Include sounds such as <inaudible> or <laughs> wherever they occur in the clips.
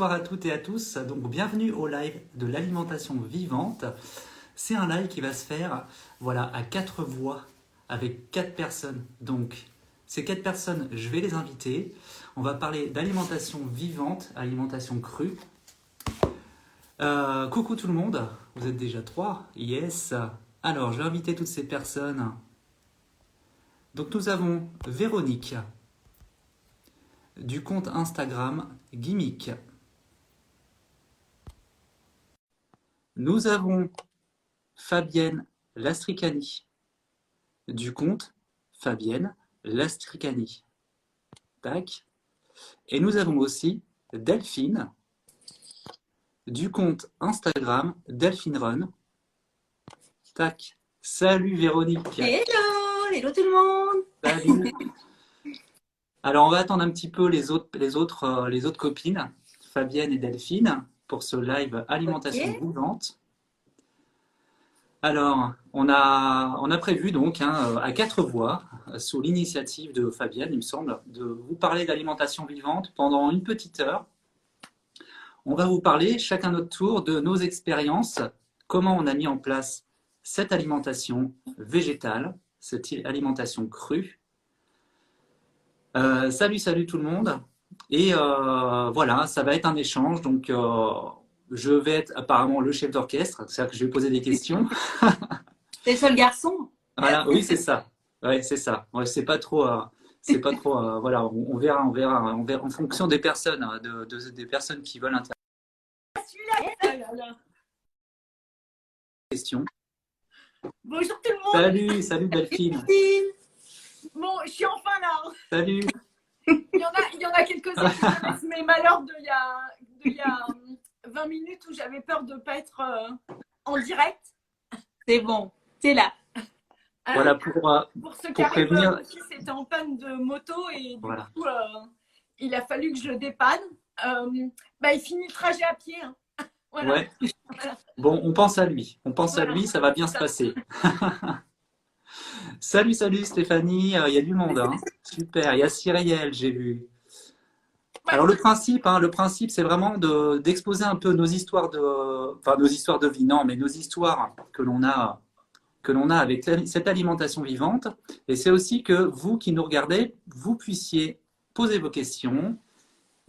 Bonsoir à toutes et à tous. Donc, bienvenue au live de l'alimentation vivante. C'est un live qui va se faire, voilà, à quatre voix avec quatre personnes. Donc, ces quatre personnes, je vais les inviter. On va parler d'alimentation vivante, alimentation crue. Euh, coucou tout le monde. Vous êtes déjà trois. Yes. Alors, je vais inviter toutes ces personnes. Donc, nous avons Véronique du compte Instagram Gimmick. Nous avons Fabienne Lastricani du compte Fabienne Lastricani. Tac. Et nous avons aussi Delphine du compte Instagram Delphine Run. Tac. Salut Véronique. Hello, hello tout le monde. Salut. Alors, on va attendre un petit peu les autres, les autres, euh, les autres copines, Fabienne et Delphine, pour ce live alimentation Ok. mouvante. Alors, on a, on a prévu donc hein, euh, à quatre voix, euh, sous l'initiative de Fabienne, il me semble, de vous parler d'alimentation vivante pendant une petite heure. On va vous parler chacun notre tour de nos expériences, comment on a mis en place cette alimentation végétale, cette alimentation crue. Euh, salut, salut tout le monde. Et euh, voilà, ça va être un échange. Donc, euh, je vais être apparemment le chef d'orchestre, c'est-à-dire que je vais poser des questions. <laughs> T'es le seul garçon? Voilà, oui, c'est ça. Ouais, c'est ça. Ouais, c'est pas trop. euh, c'est pas trop. voilà, on, on verra, on verra, on verra en fonction des personnes, hein, de, de- des personnes qui veulent interagir. Question. Bonjour tout le monde. Salut, salut Delphine. Bon, je suis enfin là. Salut. Il y en a, il y en a quelques-uns qui connaissent mes malheurs d'il y a, d'il y a hum, 20 minutes où j'avais peur de ne pas être euh, en direct. C'est bon, t'es là. Euh, Voilà pour. euh, pour ceux pour qui arrivent, prévenir. mon fils était en panne de moto et du Voilà. coup, euh, il a fallu que je le dépanne. Euh, bah, il finit le trajet à pied. hein. <laughs> Voilà. Ouais. Bon, on pense à lui. On pense à lui, ça va bien se passer. <laughs> salut, salut Stéphanie. Euh, Il y a du monde. hein. Super. Il y a Cyrielle, j'ai vu. Alors le principe, hein, le principe, c'est vraiment de d'exposer un peu nos histoires de, enfin nos histoires de vie, non, mais nos histoires que l'on a, que l'on a avec cette alimentation vivante. Et c'est aussi que vous qui nous regardez, vous puissiez poser vos questions.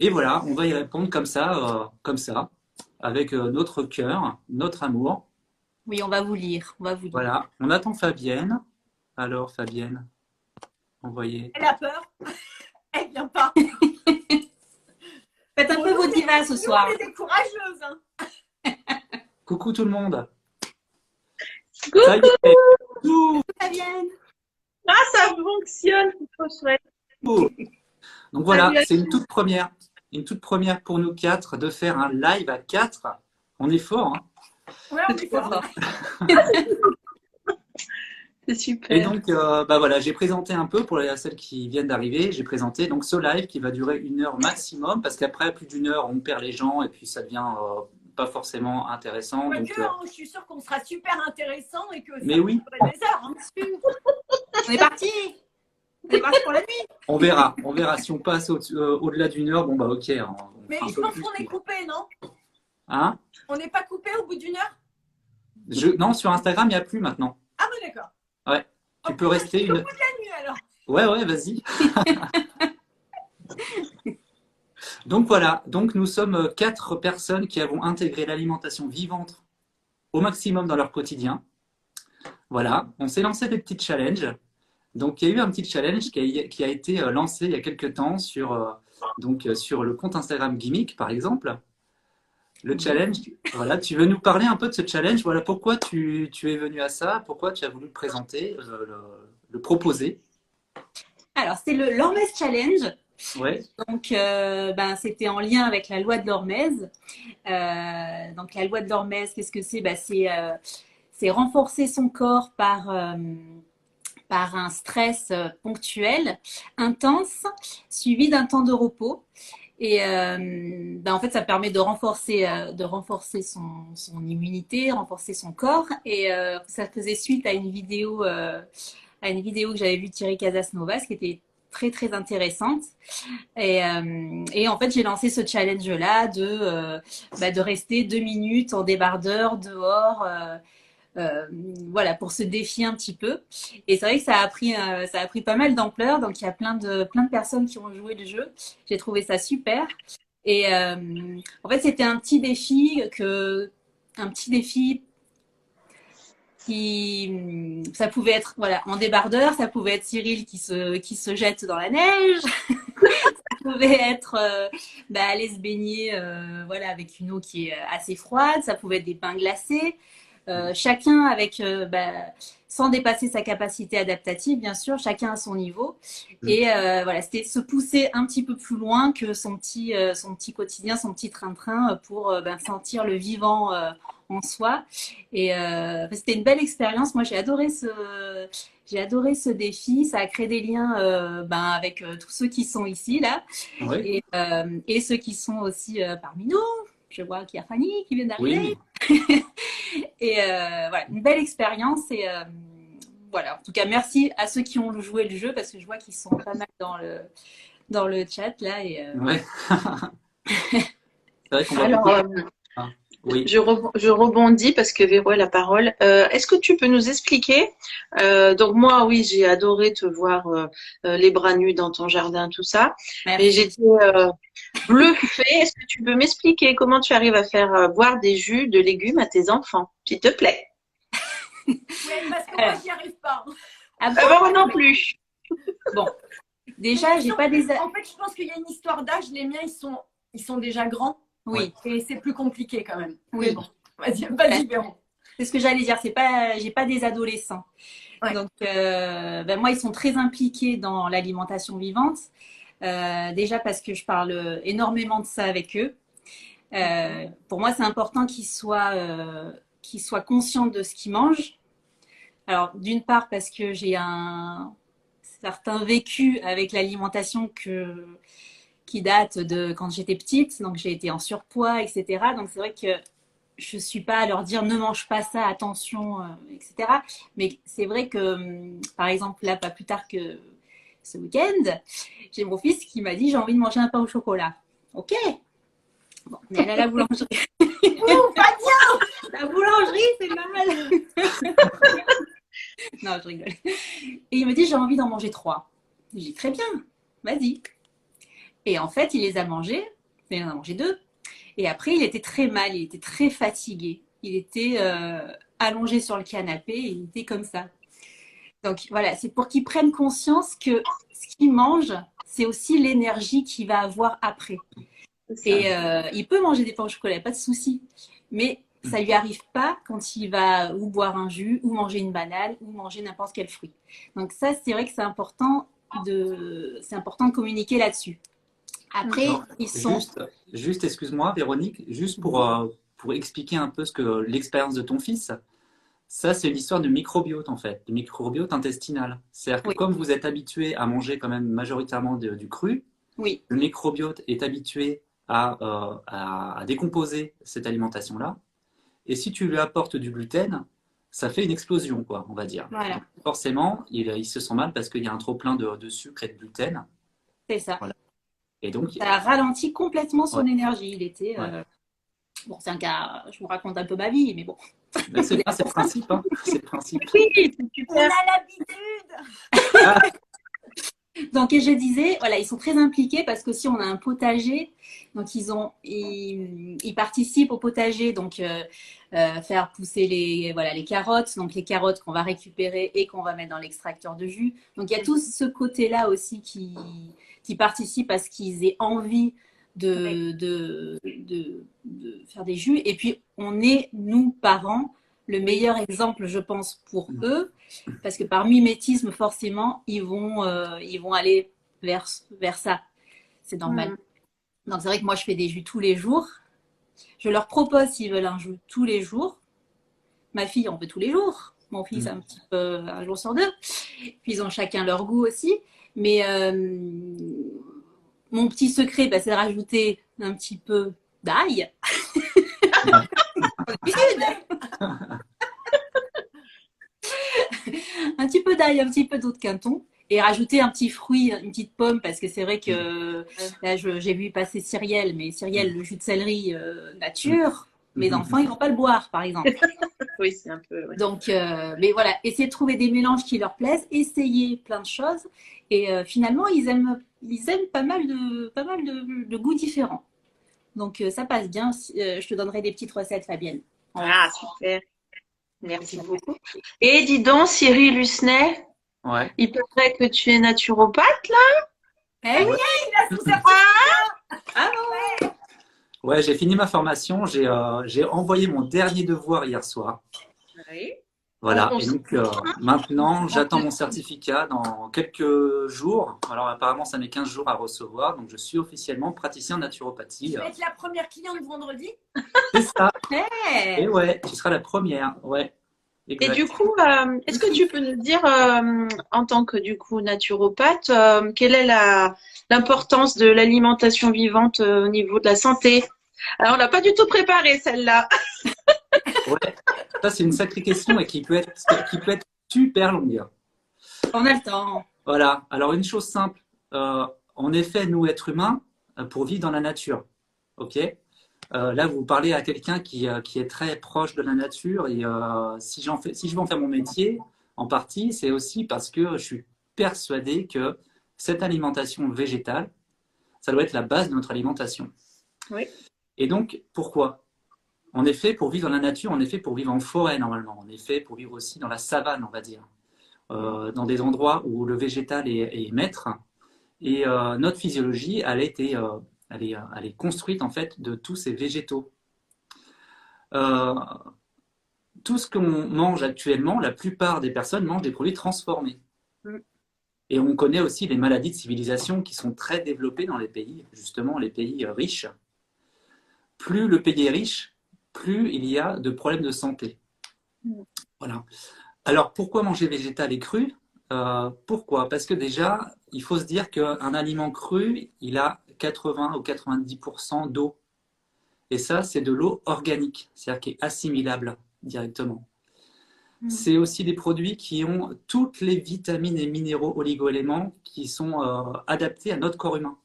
Et voilà, on va y répondre comme ça, euh, comme ça, avec euh, notre cœur, notre amour. Oui, on va vous lire. On va vous lire. Voilà, on attend Fabienne. Alors Fabienne, envoyez. Elle a peur. <laughs> Elle vient pas. Faites un peu vos divas ce Nous, soir. on est courageuses. hein. <laughs> Coucou tout le monde. Coucou, Ça y est. Coucou. Fabienne. ah, ça fonctionne, c'est trop chouette. Donc voilà, c'est une toute première, une toute première pour nous quatre de faire un live à quatre. On est fort. hein. Ouais, on est fort. <laughs> C'est super. Et donc, euh, bah voilà, j'ai présenté un peu pour les- celles qui viennent d'arriver. J'ai présenté donc ce live qui va durer une heure maximum parce qu'après plus d'une heure, on perd les gens et puis ça devient euh, pas forcément intéressant. Donc, euh, hein, je suis sûre qu'on sera super intéressant et que ça Mais oui. va durer des heures. hein. On est parti. On est parti pour la nuit. on verra, on verra si on passe au- euh, au-delà d'une heure. Bon bah ok. on- on Mais je pense qu'on est coupé, non? Hein? On n'est pas coupé au bout d'une heure? Je, non, sur Instagram, il n'y a plus maintenant. Ah bon, d'accord. Ouais. Tu Oh, peux rester suis au une. bout de la nuit alors. Ouais, ouais, vas-y. <laughs> Donc voilà, donc nous sommes quatre personnes qui avons intégré l'alimentation vivante au maximum dans leur quotidien. Voilà, on s'est lancé des petits challenges. Donc il y a eu un petit challenge qui a, qui a été euh, lancé il y a quelques temps sur, euh, donc, euh, sur le compte Instagram Gimmick, par exemple. Le challenge, voilà, tu veux nous parler un peu de ce challenge? Voilà, pourquoi tu, tu es venu à ça Pourquoi tu as voulu le présenter, euh, le, le proposer Alors, c'est le Lormez Challenge. Ouais, Donc, euh, ben, c'était en lien avec la loi de l'Hormez. Euh, donc, la loi de l'Hormez, qu'est-ce que c'est? Ben, c'est, euh, c'est renforcer son corps par, euh, par un stress euh, ponctuel, intense, suivi d'un temps de repos. Et euh, ben, en fait, ça permet de renforcer, euh, de renforcer son, immunité, renforcer son corps. Et euh, ça faisait suite à une vidéo, à une vidéo que j'avais vue de Thierry Casasnovas, qui était très très intéressante. Et, en fait, j'ai lancé ce challenge-là de, bah, rester deux minutes en débardeur dehors. Euh, voilà, pour se défier un petit peu. Et c'est vrai que ça a pris, euh, ça a pris pas mal d'ampleur. Donc, il y a plein de, plein de personnes qui ont joué le jeu. J'ai trouvé ça super. Et euh, en fait, c'était un petit défi que, un petit défi qui, ça pouvait être, voilà, en débardeur, ça pouvait être Cyril qui se, qui se jette dans la neige. <laughs> ça pouvait être, bah, aller se baigner, voilà, avec une eau qui est assez froide. Ça pouvait être des pains glacés. Euh, chacun avec, euh, bah, sans dépasser sa capacité adaptative, bien sûr, chacun à son niveau. Mm. Et euh, voilà, c'était se pousser un petit peu plus loin que son petit, euh, son petit quotidien, son petit train-train pour euh, ben, sentir le vivant euh, en soi. Et euh, c'était une belle expérience. Moi, j'ai adoré ce, j'ai adoré ce défi. Ça a créé des liens euh, ben, avec tous ceux qui sont ici là Oui, et, euh, et ceux qui sont aussi euh, parmi nous. Je vois qu'il y a Fanny qui vient d'arriver. oui. <laughs> Et euh, voilà, une belle expérience. Et euh, voilà, en tout cas, merci à ceux qui ont joué le jeu parce que je vois qu'ils sont pas mal dans le, dans le chat là. Et, euh, Ouais. <laughs> C'est vrai qu'on va Alors, beaucoup- Oui. je, re- je rebondis parce que Véro a la parole. Euh, Est-ce que tu peux nous expliquer euh, Donc moi, oui, j'ai adoré te voir euh, les bras nus dans ton jardin, tout ça. merci. Mais j'étais euh, bluffée. Est-ce que tu peux m'expliquer comment tu arrives à faire euh, boire des jus de légumes à tes enfants, s'il te plaît? Ouais, parce que moi, j'y arrive pas. Ah bon Moi non plus. Déjà, j'ai pas des. En fait, je pense qu'il y a une histoire d'âge. Les miens, ils sont, ils sont déjà grands. Oui, Et c'est plus compliqué quand même. Oui. Bon, vas-y, vas-y, Véron. c'est ce que j'allais dire. C'est pas, j'ai pas des adolescents. Ouais. Donc, euh, ben moi, ils sont très impliqués dans l'alimentation vivante. Euh, déjà parce que je parle énormément de ça avec eux. Euh, pour moi, c'est important qu'ils soient, qu'ils soient conscients de ce qu'ils mangent. Alors, d'une part, parce que j'ai un certain vécu avec l'alimentation que, qui date de quand j'étais petite. Donc, j'ai été en surpoids, etc. Donc, c'est vrai que je suis pas à leur dire ne mange pas ça, attention, euh, etc. Mais c'est vrai que, hum, par exemple, là, pas plus tard que ce week-end, j'ai mon fils qui m'a dit j'ai envie de manger un pain au chocolat. Ok. Bon, mais elle a la boulangerie. <laughs> Ouh, pas bien. La boulangerie, c'est mal. <laughs> non, je rigole. Et il me dit j'ai envie d'en manger trois. J'ai dit très bien, vas-y. Et en fait, il les a mangés. Il en a mangé deux. Et après, il était très mal, il était très fatigué. Il était euh, allongé sur le canapé, et il était comme ça. Donc voilà, c'est pour qu'il prenne conscience que ce qu'il mange, c'est aussi l'énergie qu'il va avoir après. Et euh, il peut manger des pains au chocolat, pas de souci. Mais ça lui arrive pas quand il va ou boire un jus, ou manger une banane, ou manger n'importe quel fruit. Donc ça, c'est vrai que c'est important de, c'est important de communiquer là-dessus. Après, Non, ils sont. Juste, juste excuse-moi, Véronique, juste pour, euh, pour expliquer un peu ce que l'expérience de ton fils, ça, c'est une histoire de microbiote, en fait, de microbiote intestinal. C'est-à-dire que Oui. comme vous êtes habitué à manger quand même majoritairement de- du cru, Oui, le microbiote est habitué à, euh, à, à décomposer cette alimentation-là. Et si tu lui apportes du gluten, ça fait une explosion, quoi, on va dire. Voilà. Donc, forcément, il, il se sent mal parce qu'il y a un trop plein de, de sucre et de gluten. c'est ça. Et donc, Ça ralentit complètement son Ouais. énergie. Il était. euh, Bon, c'est un cas. Je vous raconte un peu ma vie, mais bon. c'est c'est le principe. Hein. C'est le principe. Oui, c'est On a l'habitude. <laughs> Donc, et je disais, voilà, ils sont très impliqués parce que si on a un potager, donc ils ont, ils, ils participent au potager, donc euh, euh, faire pousser les, voilà, les carottes, donc les carottes qu'on va récupérer et qu'on va mettre dans l'extracteur de jus. Donc il y a tout ce côté-là aussi qui, qui participe à ce qu'ils aient envie de, de, de, de faire des jus. Et puis on est, nous, parents, le meilleur exemple, je pense, pour Mm. eux, parce que par mimétisme, forcément, ils vont, euh, ils vont aller vers, vers ça. C'est normal. Donc c'est vrai que moi, je fais des jus tous les jours. Je leur propose s'ils veulent un jus tous les jours. Ma fille en veut tous les jours. Mon fils, Mm. un petit peu un jour sur deux. Puis ils ont chacun leur goût aussi. Mais euh, mon petit secret, bah, c'est de rajouter un petit peu d'ail. <laughs> un petit peu d'ail, un petit peu d'eau de quinton. et rajouter un petit fruit, une petite pomme, parce que c'est vrai que là, je- j'ai vu passer Cyrielle, mais Cyrielle, le jus de céleri euh, nature, mes Mhm. enfants, ils vont pas le boire, par exemple. <laughs> Oui, c'est un peu. ouais. Donc, euh, mais voilà, essayer de trouver des mélanges qui leur plaisent, essayer plein de choses, et euh, finalement, ils aiment, ils aiment pas mal de, pas mal de, de goûts différents. Donc, euh, ça passe bien. Euh, je te donnerai des petites recettes, Fabienne. Ah, super. Merci beaucoup. Et dis donc, Cyril Husnet, Ouais. il paraît que tu es naturopathe, là? Eh oui, Il a son certificat. Ouais, j'ai fini ma formation. J'ai euh, j'ai envoyé mon dernier devoir hier soir. Oui. Voilà. On- on Et donc euh, maintenant, j'attends mon certificat dans quelques jours. Alors apparemment, ça met 15 jours à recevoir. Donc je suis officiellement praticien en naturopathie. Tu vas être la première cliente vendredi? C'est ça. Et ouais, tu seras la première. Ouais. Et du coup, euh, est-ce que tu peux nous dire, euh, en tant que du coup naturopathe, euh, quelle est la l'importance de l'alimentation vivante euh, au niveau de la santé? Alors, on l'a pas du tout préparé celle-là. <laughs> Ouais. Ça, c'est une sacrée question et qui peut être, qui peut être super longue. on a le temps. Voilà. Alors, une chose simple. Euh, en effet, nous, êtres humains, pour vivre dans la nature, ok? Euh, Là, vous parlez à quelqu'un qui, euh, qui est très proche de la nature. Et euh, si, j'en fais, si je veux en faire mon métier, en partie, c'est aussi parce que je suis persuadé que cette alimentation végétale, ça doit être la base de notre alimentation. Oui. Et donc, pourquoi? Est fait pour vivre dans la nature, on est fait pour vivre en forêt normalement, on est fait pour vivre aussi dans la savane, on va dire, Euh, dans des endroits où le végétal est, est maître. Et notre physiologie, elle a été, elle est, elle est construite en fait de tous ces végétaux. Euh, tout ce qu'on mange actuellement, la plupart des personnes mangent des produits transformés. Mm. Et on connaît aussi les maladies de civilisation qui sont très développées dans les pays, justement les pays riches. Plus le pays est riche, plus il y a de problèmes de santé. Mm. Voilà. Alors pourquoi manger végétal et cru? Euh, Pourquoi? Parce que déjà, il faut se dire qu'un aliment cru, il a 80 ou 90% d'eau. Et ça, c'est de l'eau organique, c'est-à-dire qui est assimilable directement. Mhm. C'est aussi des produits qui ont toutes les vitamines et minéraux oligoéléments qui sont euh, adaptés à notre corps humain.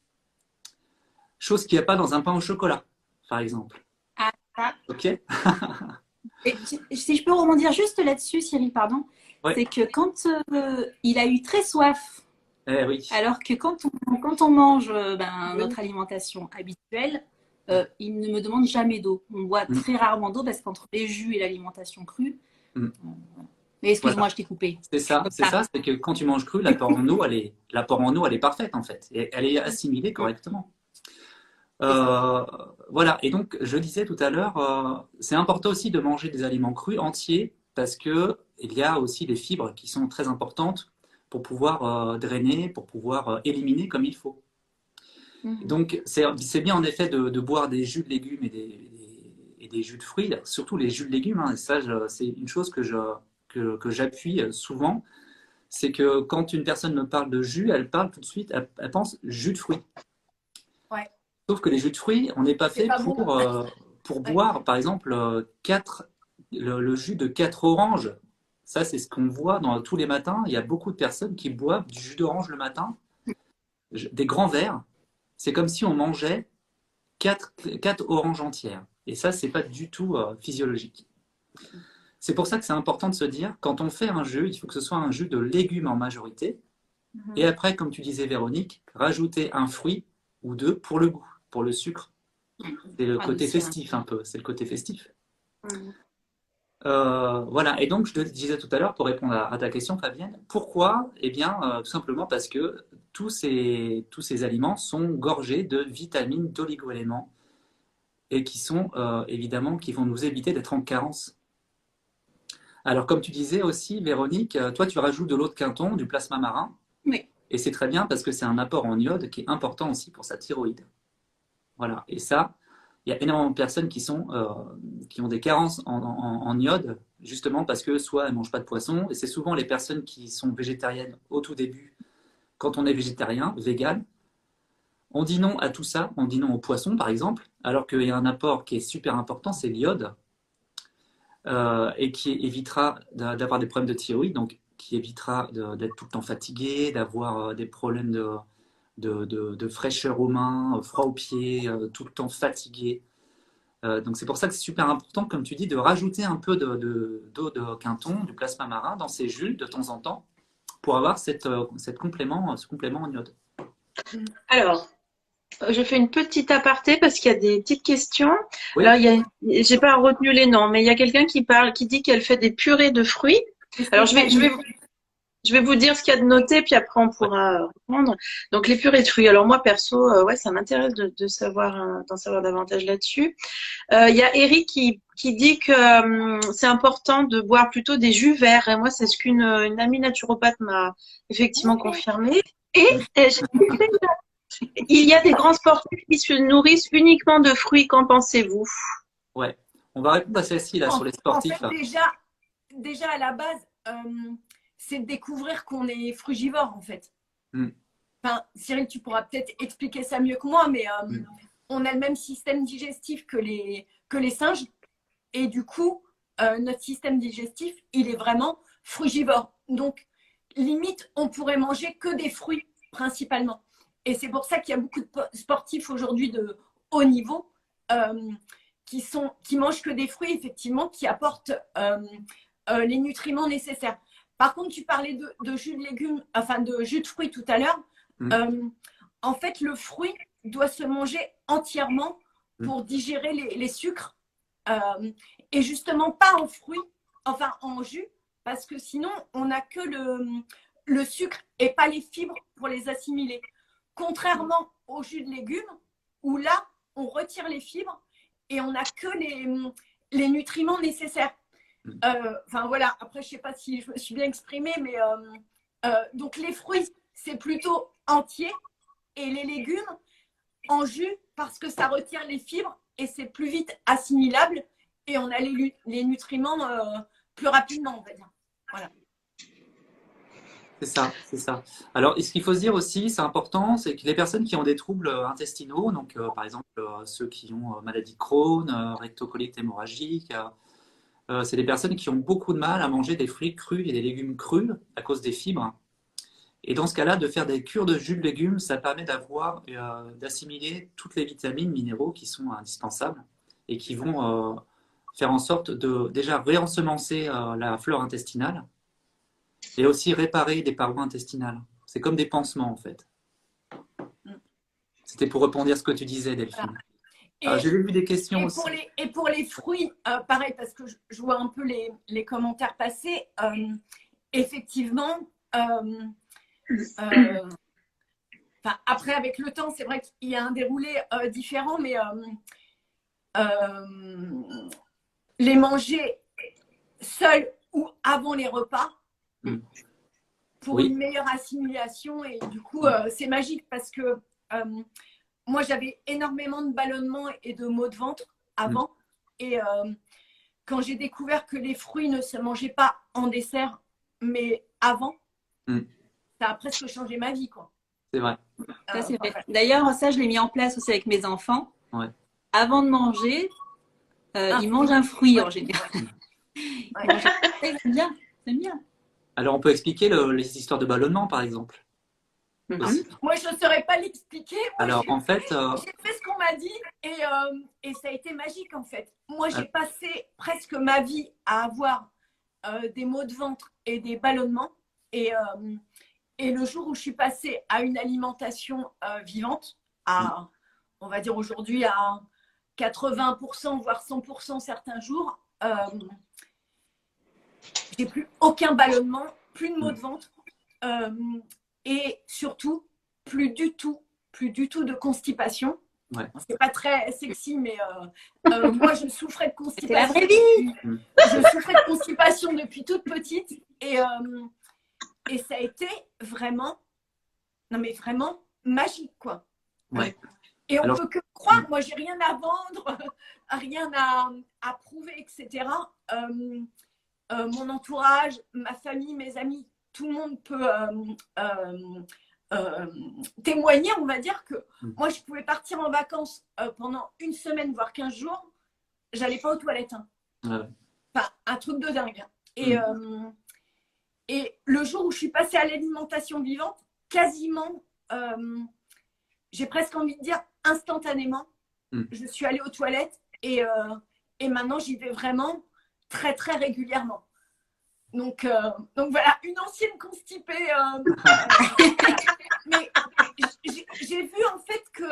Chose qu'il n'y a pas dans un pain au chocolat, par exemple. Ah, ah. Ok? <laughs> Et si- si je peux rebondir juste là-dessus, Cyril, pardon, Ouais. c'est que quand euh, il a eu très soif, Eh oui. alors que quand on, quand on mange euh, ben, notre alimentation habituelle, euh, il ne me demande jamais d'eau. On boit Mm. très rarement d'eau parce qu'entre les jus et l'alimentation crue. Mm. euh, voilà. Mais excuse-moi, je t'ai coupé. C'est ça, c'est ça. ça, c'est que quand tu manges cru, l'apport en eau, elle est, l'apport en eau, elle est parfaite en fait, et elle est assimilée correctement. Euh, voilà, et donc je disais tout à l'heure, euh, c'est important aussi de manger des aliments crus entiers parce que il y a aussi des fibres qui sont très importantes pour pouvoir euh, drainer, pour pouvoir euh, éliminer comme il faut. Mhm. Donc c'est bien en effet de, de boire des jus de légumes et des, des- et des jus de fruits, surtout les jus de légumes. hein, et ça, c'est une chose que je que, que j'appuie souvent, c'est que quand une personne me parle de jus, elle parle tout de suite, elle, elle pense jus de fruits. Ouais. Sauf que les jus de fruits, on n'est pas fait pas pour, bon. euh, pour <laughs> Ouais. boire, par exemple, euh, le, le jus de quatre oranges. Ça, c'est ce qu'on voit dans tous les matins. Il y a beaucoup de personnes qui boivent du jus d'orange le matin, des grands verres. C'est comme si on mangeait quatre, quatre oranges entières. Et ça, c'est pas du tout euh, physiologique. C'est pour ça que c'est important de se dire, quand on fait un jus, il faut que ce soit un jus de légumes en majorité. Et après, comme tu disais, Véronique, rajouter un fruit ou deux pour le goût, pour le sucre. C'est le Ah, côté festif un peu, c'est le côté festif. Mhm. Euh, voilà, et donc je te disais tout à l'heure, pour répondre à, à ta question, Fabienne, pourquoi? Eh bien, euh, tout simplement parce que tous ces, tous ces aliments sont gorgés de vitamines, d'oligo-éléments, et qui sont euh, évidemment, qui vont nous éviter d'être en carence. Alors, comme tu disais aussi, Véronique, toi, tu rajoutes de l'eau de quinton, du plasma marin. Oui. Et c'est très bien parce que c'est un apport en iode qui est important aussi pour sa thyroïde. Voilà. Et ça, il y a énormément de personnes qui, sont, euh, qui ont des carences en, en- iode, justement parce que soit elles ne mangent pas de poisson, et c'est souvent les personnes qui sont végétariennes au tout début, quand on est végétarien, vegan, on dit non à tout ça, on dit non au poisson par exemple, alors qu'il y a un apport qui est super important, c'est l'iode, euh, et qui évitera d'a- d'avoir des problèmes de thyroïde. Donc qui évitera d'être tout le temps fatigué, d'avoir des problèmes de, de, de, fraîcheur aux mains, froid aux pieds, tout le temps fatigué. donc c'est pour ça que c'est super important, comme tu dis, de rajouter un peu d'eau de, de, quinton, du plasma marin dans ces jus de temps en temps pour avoir cette, cette complément, ce complément en iode. Alors, je fais une petite aparté parce qu'il y a des petites questions. Alors, il y a, j'ai pas retenu les noms, mais il y a quelqu'un qui parle, qui dit qu'elle fait des purées de fruits. Alors, je vais, je vais, je vais vous dire ce qu'il y a de noté, puis après on pourra reprendre. Donc, les purées de fruits. Alors, moi, perso, euh, ouais, ça m'intéresse de, de savoir, euh, d'en savoir davantage là-dessus. Euh, il y a Eric qui, qui dit que c'est important de boire plutôt des jus verts. Et moi, c'est ce qu'une une amie naturopathe m'a effectivement confirmé. Et, et il y a des grands sportifs qui se nourrissent uniquement de fruits. Qu'en pensez-vous? Ouais, on va répondre à celle-ci là sur les sportifs. déjà, déjà à la base, euh, c'est de découvrir qu'on est frugivore en fait. Hmm. Enfin, Cyril, tu pourras peut-être expliquer ça mieux que moi, mais euh, on a le même système digestif que les, que les singes. Et du coup, euh, notre système digestif, il est vraiment frugivore. Donc, limite, on pourrait manger que des fruits principalement. Et c'est pour ça qu'il y a beaucoup de sportifs aujourd'hui de haut niveau euh, qui, sont, qui mangent que des fruits, effectivement, qui apportent euh, euh, les nutriments nécessaires. Par contre, tu parlais de, jus de légumes, enfin de jus de fruits tout à l'heure. Mm. en fait, le fruit doit se manger entièrement mm. pour digérer les, sucres. et justement, pas en fruits, enfin en jus, parce que sinon, on n'a que le, le sucre et pas les fibres pour les assimiler. Contrairement au jus de légumes, où là, on retire les fibres et on n'a que les, les, nutriments nécessaires. Euh, enfin voilà, après, je ne sais pas si je me suis bien exprimée, mais euh, euh, donc les fruits, c'est plutôt entier et les légumes en jus parce que ça retire les fibres et c'est plus vite assimilable et on a les, nutriments plus rapidement, on va dire. Voilà. C'est ça, c'est ça. Alors, ce qu'il faut se dire aussi, c'est important, c'est que les personnes qui ont des troubles intestinaux, donc par exemple ceux qui ont maladie Crohn, rectocolite hémorragique, c'est des personnes qui ont beaucoup de mal à manger des fruits crus et des légumes crus à cause des fibres. Et dans ce cas-là, de faire des cures de jus de légumes, ça permet d'avoir, d'assimiler toutes les vitamines, minéraux qui sont indispensables et qui vont faire en sorte de déjà réensemencer la flore intestinale et aussi réparer des parois intestinales. C'est comme des pansements en fait. C'était pour répondre à ce que tu disais, Delphine. Ah, j'ai vu des questions et aussi. Pour les, et pour les fruits, euh, pareil, parce que je, vois un peu les, les commentaires passer. Euh, effectivement, euh, après, avec le temps, c'est vrai qu'il y a un déroulé différent, mais les manger seuls ou avant les repas, Mm. pour une meilleure assimilation. Et du coup, c'est magique parce que moi, j'avais énormément de ballonnements et de maux de ventre avant. Mm. Et euh, quand j'ai découvert que les fruits ne se mangeaient pas en dessert, mais avant, mm. ça a presque changé ma vie. quoi. C'est vrai. D'ailleurs, ça, je l'ai mis en place aussi avec mes enfants. Avant de manger, ah. ils mangent un fruit en général. c'est bien, c'est bien. Alors, on peut expliquer les histoires de ballonnement, par exemple? Mhm. Moi, je ne saurais pas l'expliquer. Alors, en fait. Euh, j'ai fait ce qu'on m'a dit euh, et, ça a été magique, en fait. Moi, j'ai ah. passé presque ma vie à avoir euh, des maux de ventre et des ballonnements. Et, et le jour où je suis passée à une alimentation vivante, à, mhm. on va dire aujourd'hui, à 80%, voire 100% certains jours, j'ai plus aucun ballonnement, plus de maux de ventre euh, et surtout plus du tout, plus du tout de constipation. Ouais. C'est pas très sexy, mais euh, euh, moi je souffrais de <laughs> constipation. La vraie vie. je souffrais de constipation depuis toute petite et, et ça a été vraiment, non mais vraiment magique quoi. Ouais. Et on ne peut que croire, moi j'ai rien à vendre, <laughs> rien à, à prouver, etc. Euh, mon entourage, ma famille, mes amis, tout le monde peut euh, euh, témoigner, on va dire que mm. moi, je pouvais partir en vacances pendant une semaine, voire 15 jours, j'allais pas aux toilettes. Hein. Enfin, un truc de dingue. Hein. Et, mm. Et le jour où je suis passée à l'alimentation vivante, quasiment, euh, j'ai presque envie de dire instantanément, hmm. je suis allée aux toilettes et, euh, et maintenant j'y vais vraiment très très régulièrement. Donc, euh, donc voilà, une ancienne constipée. <laughs> mais j'ai vu en fait que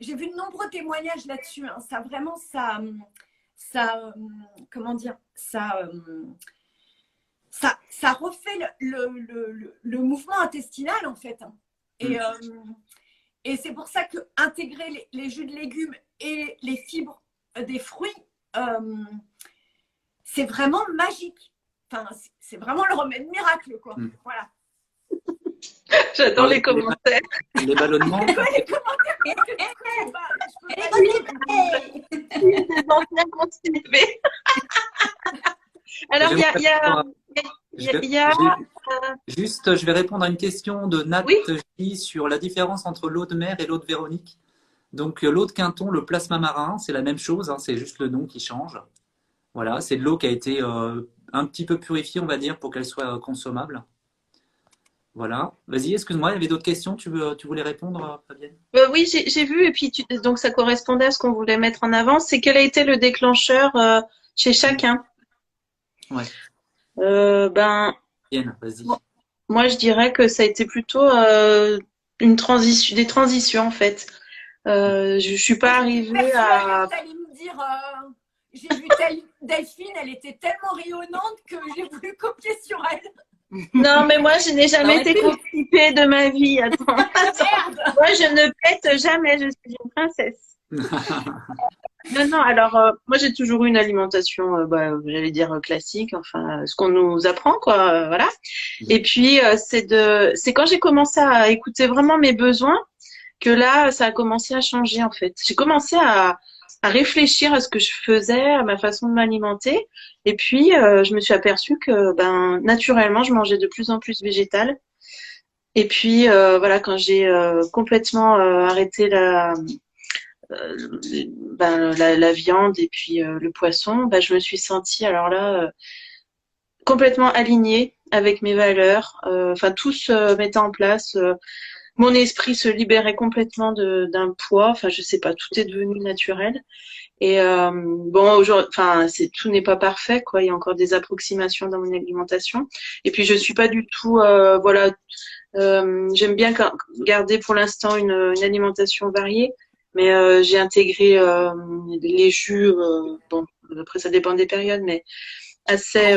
j'ai vu de nombreux témoignages là-dessus. Hein. Ça vraiment, ça, ça, comment dire, ça, ça, ça refait le, le, mouvement intestinal en fait. Hein. Et, mm. euh, et c'est pour ça que intégrer les, jus de légumes et les fibres des fruits, euh, c'est vraiment magique. Enfin, c'est vraiment le remède miracle, quoi. Mm. Voilà. <laughs> J'attends les commentaires. Les ballonnements. <laughs> les commentaires <laughs> Alors, il y a, Juste, je vais répondre à une question de Nat sur la différence entre l'eau de mer et l'eau de Véronique. Donc, l'eau de Quinton, le plasma marin, c'est la même chose, hein, c'est juste le nom qui change. Voilà, c'est de l'eau qui a été euh, un petit peu purifiée, on va dire, pour qu'elle soit euh, consommable. Voilà. Vas-y, excuse-moi, il y avait d'autres questions. Tu, veux, tu voulais répondre, Fabienne? Euh, Oui, j'ai vu, et puis donc ça correspondait à ce qu'on voulait mettre en avant. C'est quel a été le déclencheur chez chacun? Ouais. Euh, ben, vas-y. Moi, je dirais que ça a été plutôt euh, une transition, des transitions en fait. Euh, je suis pas arrivée à. me dire, j'ai vu Delphine, elle était tellement rayonnante que j'ai voulu copier sur elle. Non, mais moi, je n'ai jamais été constipée de ma vie. Attends. moi, je ne pète jamais. Je suis une princesse. <laughs> Non, non, alors euh, moi j'ai toujours eu une alimentation, euh, bah, j'allais dire classique, enfin ce qu'on nous apprend, quoi, euh, voilà. Et puis c'est de, c'est quand j'ai commencé à écouter vraiment mes besoins que là ça a commencé à changer en fait. J'ai commencé à, à réfléchir à ce que je faisais, à ma façon de m'alimenter, et puis je me suis aperçue que ben naturellement je mangeais de plus en plus végétal. Et puis voilà, quand j'ai complètement arrêté la euh, ben, la, viande et puis euh, le poisson, ben, je me suis sentie alors là euh, complètement alignée avec mes valeurs. Enfin, tout se mettait en place. Mon esprit se libérait complètement d'un poids. Enfin, je sais pas, tout est devenu naturel. Et bon, aujourd'hui, enfin, c'est tout n'est pas parfait, quoi. Il y a encore des approximations dans mon alimentation. Et puis, je suis pas du tout, voilà. J'aime bien garder pour l'instant une, une, alimentation variée, mais euh, j'ai intégré euh, les jus, euh, bon, après ça dépend des périodes, mais assez.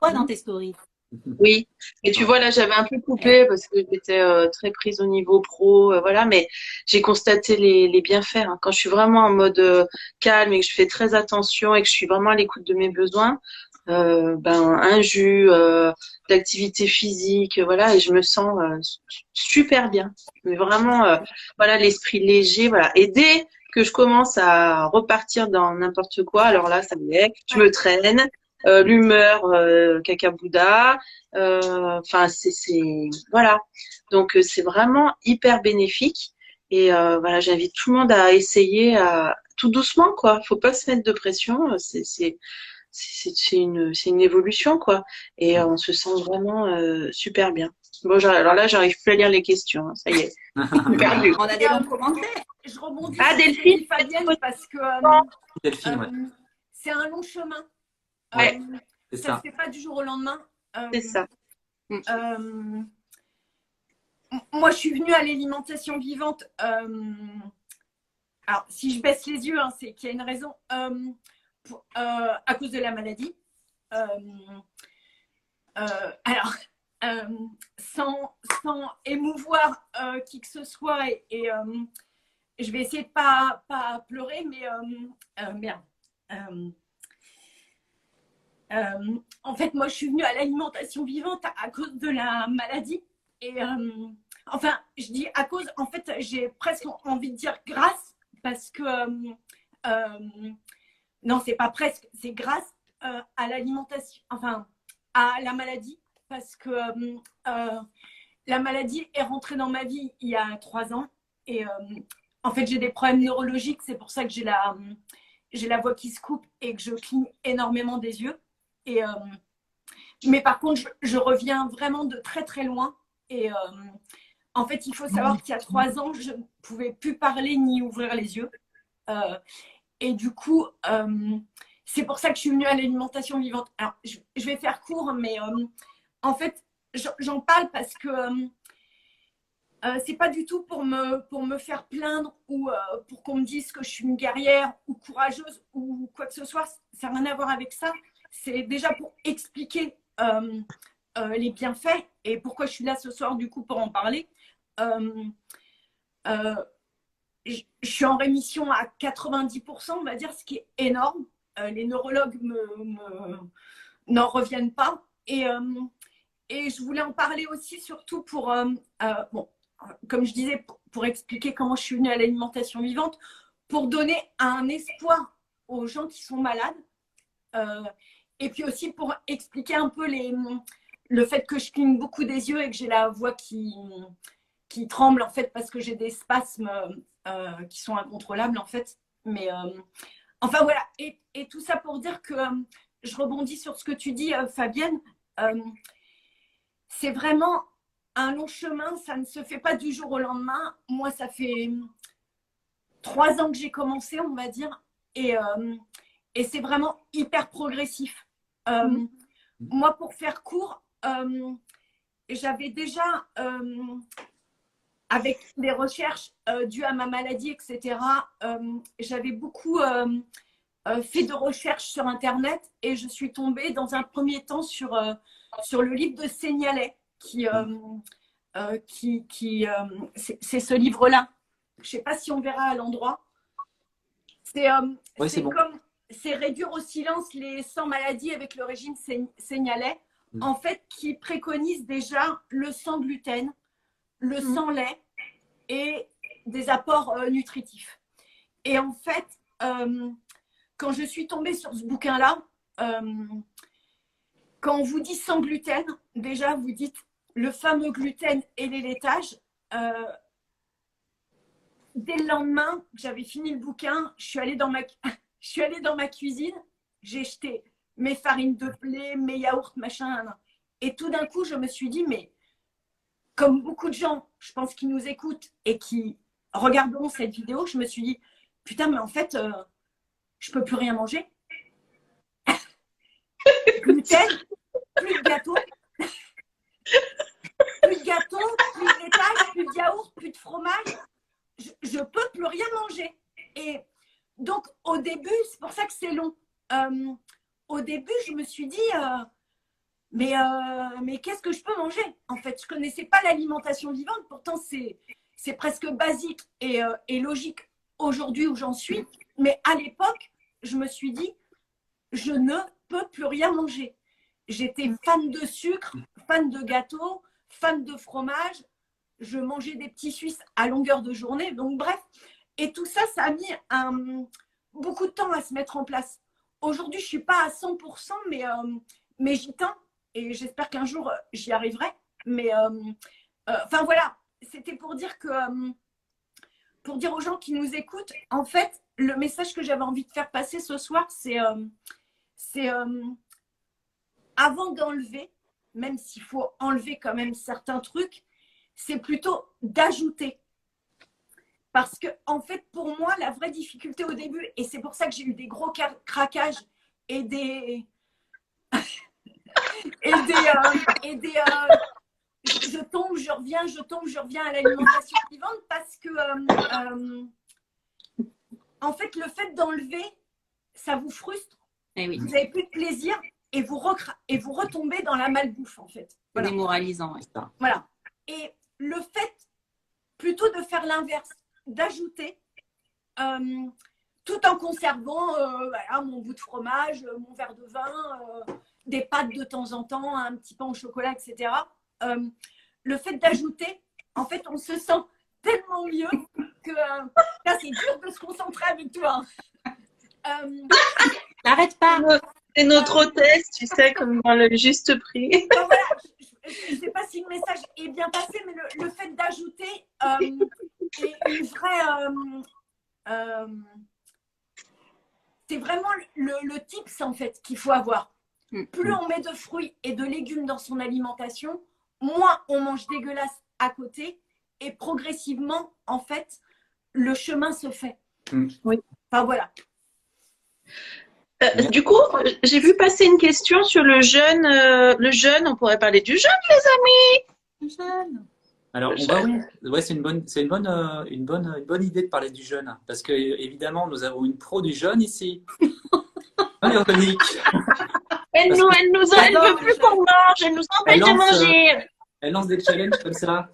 quoi dans tes stories? <laughs> oui, et tu vois là j'avais un peu coupé parce que j'étais très prise au niveau pro, voilà, mais j'ai constaté les, les bienfaits. Hein. Quand je suis vraiment en mode calme et que je fais très attention et que je suis vraiment à l'écoute de mes besoins, euh, ben un jus euh, d'activité physique, voilà, et je me sens euh, super bien. Mais vraiment, voilà, l'esprit léger, voilà. Et dès que je commence à repartir dans n'importe quoi, alors là, ça est, je me traîne. L'humeur caca bouddha enfin c'est c'est voilà donc c'est vraiment hyper bénéfique et voilà j'invite tout le monde à essayer à tout doucement quoi faut pas se mettre de pression c'est c'est c'est une, une évolution, quoi. Et euh, on se sent vraiment euh, super bien. Bon, alors là, j'arrive plus à lire les questions. Hein, ça y est. <laughs> perdu. On a des bons commentaires. Je rebondis ah, Delphine, Fabienne, parce que euh, Delphine, c'est un long chemin. Ouais, ça ne se fait pas du jour au lendemain. c'est ça. moi, je suis venue à l'alimentation vivante. alors, si je baisse les yeux, hein, c'est qu'il y a une raison. Euh, à cause de la maladie. Euh, euh, alors, sans, sans, émouvoir qui que ce soit, et, je vais essayer de pas, pas pleurer, mais merde. En fait, moi, je suis venue à l'alimentation vivante à, cause de la maladie. Et enfin, je dis à cause, en fait, j'ai presque envie de dire grâce, parce que non, c'est pas presque, c'est grâce euh, à l'alimentation, enfin à la maladie, parce que euh, euh, la maladie est rentrée dans ma vie il y a trois ans. Et en fait j'ai des problèmes neurologiques, c'est pour ça que j'ai la j'ai la voix qui se coupe et que je cligne énormément des yeux et mais par contre, je, reviens vraiment de très très loin. Et en fait, il faut savoir qu'il y a trois ans, je ne pouvais plus parler ni ouvrir les yeux. et du coup, c'est pour ça que je suis venue à l'alimentation vivante. Alors, je, vais faire court, mais en fait, j'en parle parce que euh, c'est pas du tout pour me, pour me faire plaindre ou euh, pour qu'on me dise que je suis une guerrière ou courageuse ou quoi que ce soit. Ça n'a rien à voir avec ça. C'est déjà pour expliquer euh, les bienfaits et pourquoi je suis là ce soir du coup pour en parler. je suis en rémission à 90%, on va dire, ce qui est énorme. les neurologues n'en reviennent pas. Et, et je voulais en parler aussi surtout pour... bon, comme je disais, pour, expliquer comment je suis venue à l'alimentation vivante, pour donner un espoir aux gens qui sont malades. Euh, et puis aussi pour expliquer un peu les, le fait que je cligne beaucoup des yeux et que j'ai la voix qui, qui tremble en fait parce que j'ai des spasmes euh, qui sont incontrôlables en fait. Mais euh, enfin voilà. Et, et, tout ça pour dire que je rebondis sur ce que tu dis, Fabienne. c'est vraiment un long chemin, ça ne se fait pas du jour au lendemain. Moi, ça fait trois ans que j'ai commencé, on va dire, et, euh, et c'est vraiment hyper progressif. Euh, mm. Moi, pour faire court, euh, j'avais déjà, avec les recherches dues à ma maladie, etc., j'avais beaucoup fait de recherches sur Internet et je suis tombée dans un premier temps sur, sur le livre de Seignalet qui, euh, euh, qui, qui euh, c'est ce livre-là. Je ne sais pas si on verra à l'endroit. C'est comme c'est réduire au silence les 100 maladies avec le régime Seignalet, mm. en fait, qui préconise déjà le sans gluten, le mm. sans lait et des apports nutritifs. Et en fait, quand je suis tombée sur ce bouquin-là, quand on vous dit sans gluten, déjà vous dites le fameux gluten et les laitages. Euh, dès le lendemain, j'avais fini le bouquin, je suis allée dans ma, je suis allée dans ma cuisine, j'ai jeté mes farines de blé, mes yaourts, machin. Et tout d'un coup, je me suis dit, mais comme beaucoup de gens, je pense, qui nous écoutent et qui regarderont cette vidéo, je me suis dit, putain, mais en fait, je euh, je peux plus rien manger. <laughs> gluten, plus de gâteau, plus de gâteau, plus de laitage, plus de yaourt, plus de fromage. Je ne peux plus rien manger. Et donc, au début, c'est pour ça que c'est long. Euh, au début, je me suis dit, euh, mais, euh, mais qu'est-ce que je peux manger? En fait, je ne connaissais pas l'alimentation vivante. Pourtant, c'est, presque basique et, et logique aujourd'hui où j'en suis. Mais à l'époque, je me suis dit, je ne peux plus rien manger. J'étais fan de sucre, fan de gâteaux, fan de fromage. Je mangeais des petits Suisses à longueur de journée. Donc, bref. Et tout ça, ça a mis beaucoup de temps à se mettre en place. Aujourd'hui, je ne suis pas à 100%, mais, euh, mais j'y tends. Et j'espère qu'un jour, j'y arriverai. Mais, euh, euh, enfin, voilà. C'était pour dire que, pour dire aux gens qui nous écoutent, en fait, le message que j'avais envie de faire passer ce soir, c'est, c'est avant d'enlever, même s'il faut enlever quand même certains trucs, c'est plutôt d'ajouter. Parce que, en fait, pour moi, la vraie difficulté au début, et c'est pour ça que j'ai eu des gros craquages et des. <laughs> et des. Euh, et des euh, je tombe, je reviens, je tombe, je reviens à l'alimentation vivante parce que. Euh, en fait, le fait d'enlever, ça vous frustre. Eh oui. Vous n'avez plus de plaisir et vous, et vous retombez dans la malbouffe, en fait. Voilà. Démoralisant, Voilà. Et le fait, plutôt de faire l'inverse, d'ajouter, euh, tout en conservant euh, mon bout de fromage, euh, mon verre de vin, des pâtes de temps en temps, un petit pain au chocolat, etc. le fait d'ajouter, en fait, on se sent tellement mieux que là, c'est dur de se concentrer avec toi. N'arrête pas. C'est notre hôtesse, tu sais, comme dans le juste prix. <laughs> je ne sais pas si le message est bien passé, mais le, fait d'ajouter euh, une vraie. Euh, euh, c'est vraiment le, le tips en fait qu'il faut avoir. Mm. Plus on met de fruits et de légumes dans son alimentation, moins on mange dégueulasse à côté et progressivement, en fait, le chemin se fait. Mm. Oui. Enfin voilà. Euh, du coup, j'ai vu passer une question sur le jeûne. Euh, le jeûne, on pourrait parler du jeûne, les amis. Le jeûne. Alors, ouais, c'est une bonne, c'est une bonne, euh, une bonne, une bonne idée de parler du jeûne, parce que évidemment, nous avons une pro du jeûne ici. <laughs> elle nous, elle nous, elle veut plus qu'on mange, elle nous empêche de manger. elle lance des challenges comme ça.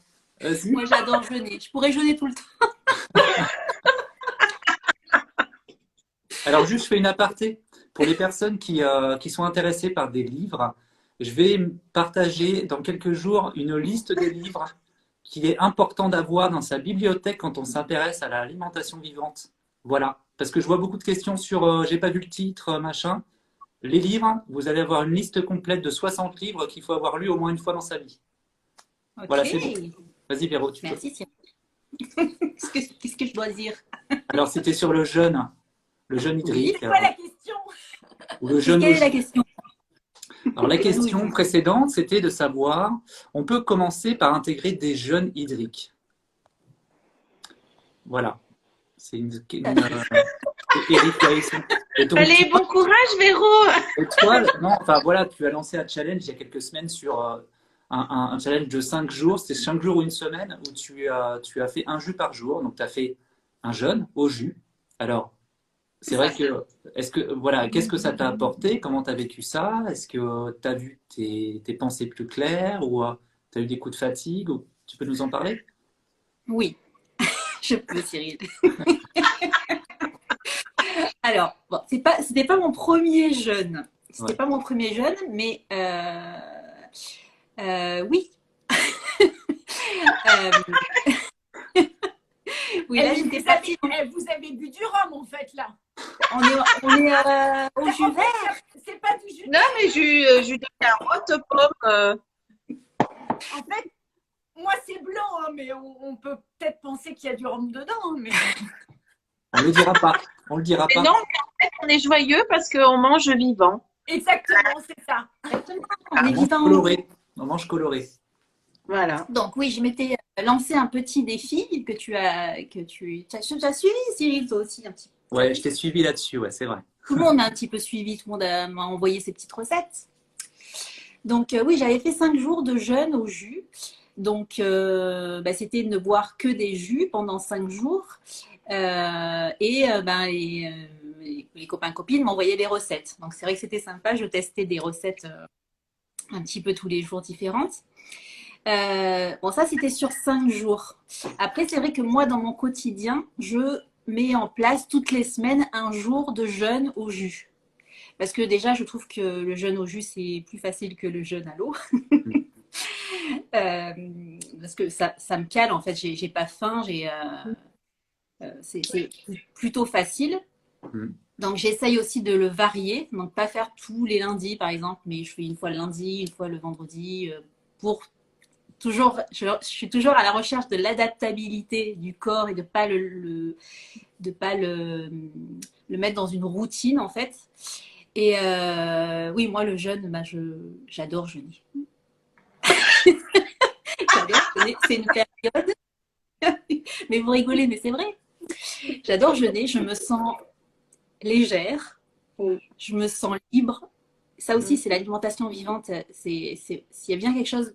Moi, j'adore jeûner. Je pourrais jeûner tout le temps. <laughs> Alors, juste, je fais une aparté. Pour les personnes qui, euh, qui sont intéressées par des livres, je vais partager dans quelques jours une liste des livres qu'il est important d'avoir dans sa bibliothèque quand on s'intéresse à l'alimentation vivante. Voilà. Parce que je vois beaucoup de questions sur euh, j'ai pas vu le titre, euh, machin. Les livres, vous allez avoir une liste complète de 60 livres qu'il faut avoir lu au moins une fois dans sa vie. Voilà, c'est bon. Vas-y, Véro, tu Merci, Qu'est-ce que je dois dire? Alors, c'était sur le jeûne. Le jeûne hydrique. C'est quoi la question? Le jeûne Quelle est la question? Alors la question précédente, c'était de savoir, on peut commencer par intégrer des jeûnes hydriques. Voilà. C'est une, Allez, bon courage, Véro. Et toi, non, enfin voilà, tu as lancé un challenge il y a quelques semaines sur euh, un, challenge de 5 jours. C'était 5 jours ou une semaine où tu as, tu as fait un jus par jour. Donc, tu as fait un jeûne au jus. Alors, c'est vrai que, est-ce que, voilà, qu'est-ce que ça t'a apporté? Comment tu as vécu ça? Est-ce que tu as vu tes, tes, pensées plus claires ou euh, tu as eu des coups de fatigue Tu peux nous en parler? Oui, <laughs> je peux, Cyril. <laughs> Alors, bon, c'est pas, c'était pas mon premier jeûne. C'était pas mon premier jeûne, mais euh, euh, oui. <laughs> euh, oui, là, j'étais partie. Vous avez bu du rhum, en fait, là. On est, on est euh, <laughs> au jus vert. C'est pas du jus. Non, mais jus, euh, jus de carotte, pomme. Euh. En fait, moi, c'est blanc, hein, mais on, peut peut-être penser qu'il y a du rhum dedans. Hein, mais... On ne le dira pas. On le dira pas. non, mais en fait, on est joyeux parce qu'on mange vivant. Exactement, c'est ça. On, est mange coloré. On mange coloré. Voilà. Donc oui, je m'étais lancé un petit défi que tu as que tu, tu as, as suivi, Cyril, toi aussi un petit peu. Ouais, je t'ai suivi là-dessus, ouais, c'est vrai. Tout le monde m'a un petit peu suivi, tout le monde m'a envoyé ses petites recettes. Donc euh, oui, j'avais fait cinq jours de jeûne au jus. Donc euh, bah, c'était de ne boire que des jus pendant cinq jours. Euh, et ben, les, les, copains copines m'envoyaient des recettes. Donc c'est vrai que c'était sympa. Je testais des recettes un petit peu tous les jours différentes. Bon, ça, c'était sur cinq jours. Après, c'est vrai que moi, dans mon quotidien, je met en place toutes les semaines un jour de jeûne au jus. Parce que déjà, je trouve que le jeûne au jus, c'est plus facile que le jeûne à l'eau. <laughs> Euh, parce que ça, ça, me cale, en fait, j'ai pas faim, j'ai, euh, euh, c'est plutôt facile. Mm. Donc j'essaye aussi de le varier, donc pas faire tous les lundis par exemple, mais je fais une fois le lundi, une fois le vendredi, pour toujours, je, suis toujours à la recherche de l'adaptabilité du corps et de pas le, de pas le, le, mettre dans une routine en fait. Et euh, oui, moi le jeûne, bah, j'adore jeûner. <laughs> j'adore jeûner, c'est une période. <laughs> mais vous rigolez, mais c'est vrai. J'adore jeûner, je me sens légère, je me sens libre. Ça aussi, c'est l'alimentation vivante. C'est, s'il y a bien quelque chose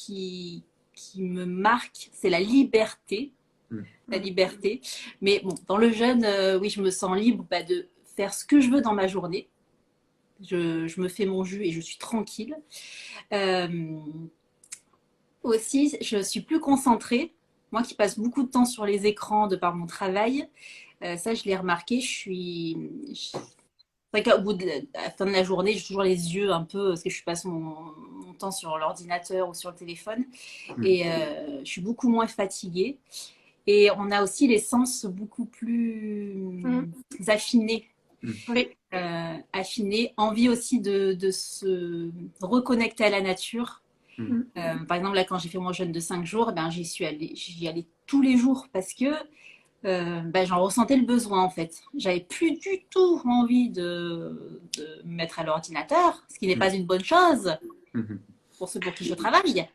qui, qui me marque, c'est la liberté. Hmm. La liberté. Mais bon, dans le jeûne, euh, oui, je me sens libre bah, de faire ce que je veux dans ma journée. Je, je me fais mon jus et je suis tranquille. Euh, aussi, je suis plus concentrée. Moi qui passe beaucoup de temps sur les écrans de par mon travail, euh, ça je l'ai remarqué, je suis, c'est vrai qu'au bout de la, fin de la journée, j'ai toujours les yeux un peu, parce que je passe mon, mon temps sur l'ordinateur ou sur le téléphone, mm. et euh, je suis beaucoup moins fatiguée. Et on a aussi les sens beaucoup plus mm. affinés. Mm. Euh, affinés. Envie aussi de, de, se reconnecter à la nature. Euh, par exemple, là, quand j'ai fait mon jeûne de 5 jours, eh ben, j'y suis allée, j'y allais tous les jours parce que euh, ben, j'en ressentais le besoin en fait. J'avais plus du tout envie de, de me mettre à l'ordinateur, ce qui n'est pas une bonne chose mm-hmm. pour ceux pour qui je travaille.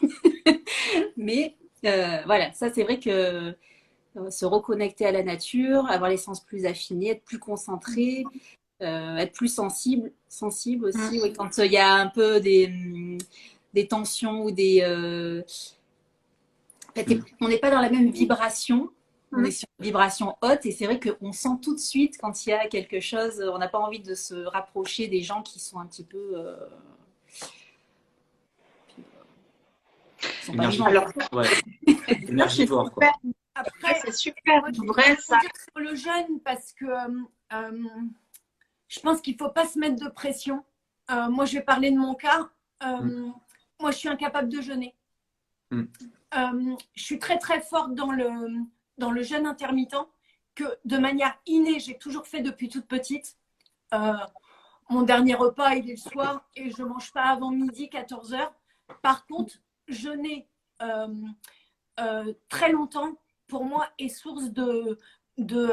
<laughs> Mais euh, voilà, ça c'est vrai que euh, se reconnecter à la nature, avoir les sens plus affinés, être plus concentré, être plus sensible, sensible aussi. Mm. quand il y a un peu des, mm, des tensions ou des... Mm. on n'est pas dans la même vibration on est sur une vibration haute et c'est vrai qu'on sent tout de suite quand il y a quelque chose, on n'a pas envie de se rapprocher des gens qui sont un petit peu. Euh... Sont pas ouais. <laughs> Énergivore, quoi. Après, c'est super vrai ça. sur le jeûne parce que euh, euh, je pense qu'il ne faut pas se mettre de pression. Euh, moi, je vais parler de mon cas. Mm. Moi, je suis incapable de jeûner. Mm. je suis très très forte dans le dans le jeûne intermittent que de manière innée, j'ai toujours fait depuis toute petite. Euh, mon dernier repas, il est le soir et je ne mange pas avant midi, 14 heures. Par contre, jeûner euh, euh, très longtemps, pour moi, est source de, de,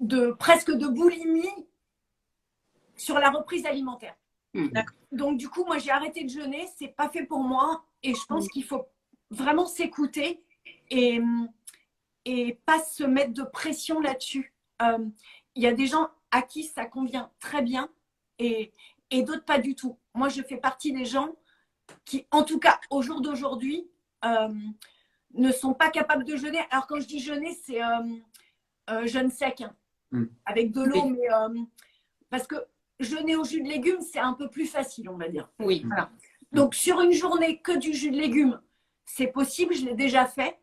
de presque de boulimie sur la reprise alimentaire. Hmm. Donc, du coup, moi, j'ai arrêté de jeûner. C'est pas fait pour moi. Et je pense hmm. qu'il faut vraiment s'écouter et, et pas se mettre de pression là-dessus. Euh, il y a des gens à qui ça convient très bien et, et d'autres pas du tout. Moi, je fais partie des gens qui, en tout cas au jour d'aujourd'hui, euh, ne sont pas capables de jeûner. Alors quand je dis jeûner, c'est euh, jeûne sec, hein, mm. avec de l'eau, mais parce que jeûner au jus de légumes, c'est un peu plus facile, on va dire. Oui. Donc sur une journée que du jus de légumes, c'est possible, je l'ai déjà fait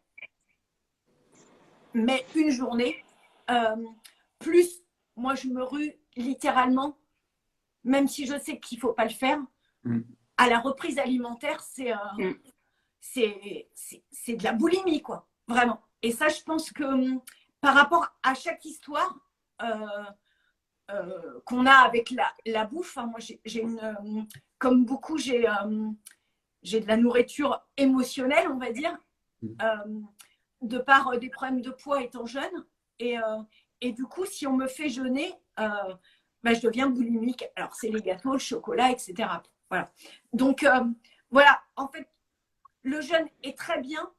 mais une journée. Euh, plus, moi, je me rue littéralement, même si je sais qu'il ne faut pas le faire, mm. à la reprise alimentaire, euh, mm. c'est c'est de la boulimie, quoi, vraiment. Et ça, je pense que hum, par rapport à chaque histoire euh, qu'on a avec la, la bouffe, hein, moi, j'ai une, hum, comme beaucoup, j'ai hum, j'ai de la nourriture émotionnelle, on va dire. Mm de par euh, des problèmes de poids étant jeune. Et, euh, et du coup, si on me fait jeûner, euh, bah, je deviens boulimique. Alors, c'est les gâteaux, le chocolat, etc. Voilà. Donc, voilà, en fait, le jeûne est très bien.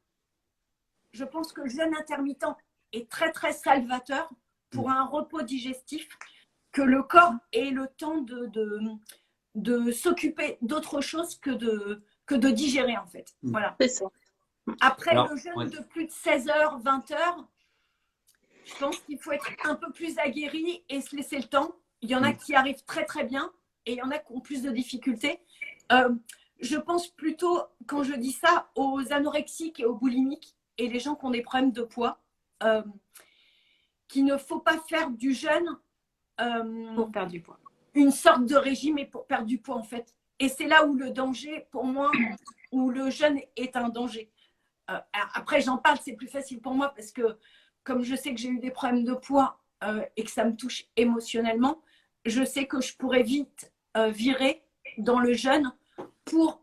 Je pense que le jeûne intermittent est très, très salvateur pour un repos digestif, que le corps ait le temps de, de, de s'occuper d'autre chose que de, que de digérer, en fait. Mm. Voilà. C'est ça. Après le jeûne de plus de 16 heures, 20 heures, je pense qu'il faut être un peu plus aguerri et se laisser le temps. Il y en a mm. qui arrivent très très bien et il y en a qui ont plus de difficultés. Euh, je pense plutôt, quand je dis ça, aux anorexiques et aux boulimiques et les gens qui ont des problèmes de poids, euh, qu'il ne faut pas faire du jeûne euh, pour perdre du poids. Une sorte de régime et pour perdre du poids en fait. Et c'est là où le danger, pour moi, où le jeûne est un danger. Euh, après, j'en parle, c'est plus facile pour moi parce que comme je sais que j'ai eu des problèmes de poids euh, et que ça me touche émotionnellement, je sais que je pourrais vite euh, virer dans le jeûne pour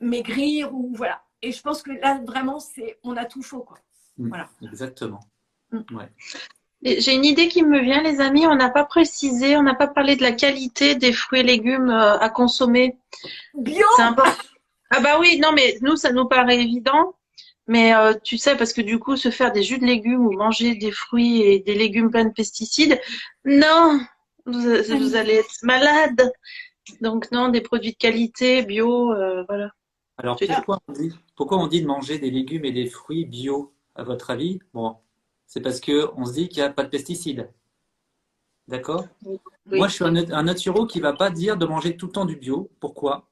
maigrir ou voilà. Et je pense que là, vraiment, c'est on a tout chaud. Quoi. Mm. voilà. Exactement. Mm. J'ai une idée qui me vient, les amis. On n'a pas précisé, on n'a pas parlé de la qualité des fruits et légumes à consommer. Bio Ah bah oui, non mais nous, ça nous paraît évident. Mais euh, tu sais, parce que du coup, se faire des jus de légumes ou manger des fruits et des légumes pleins de pesticides, non, vous, allez être malade. Donc non, des produits de qualité, bio, euh, voilà. Alors pourquoi on, dit, pourquoi on, dit, de manger des légumes et des fruits bio, à votre avis? Bon, c'est parce qu'on se dit qu'il n'y a pas de pesticides. D'accord? Moi, je suis un, un naturo qui ne va pas dire de manger tout le temps du bio. Pourquoi?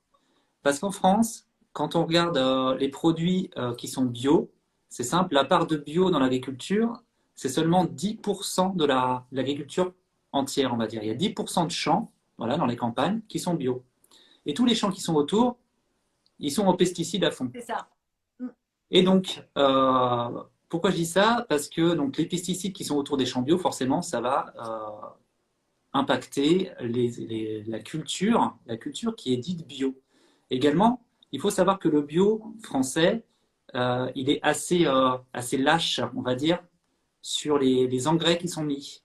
Parce qu'en France, quand on regarde euh, les produits euh, qui sont bio, c'est simple, la part de bio dans l'agriculture, c'est seulement 10% de l'agriculture entière, on va dire. Il y a 10% de champs, voilà, dans les campagnes, qui sont bio. Et tous les champs qui sont autour, ils sont aux pesticides à fond. C'est ça. Et donc, euh, pourquoi je dis ça? Parce que donc, les pesticides qui sont autour des champs bio, forcément, ça va impacter la culture, la culture qui est dite bio. Également, il faut savoir que le bio français, il est assez, assez lâche, on va dire, sur les, engrais qui sont mis.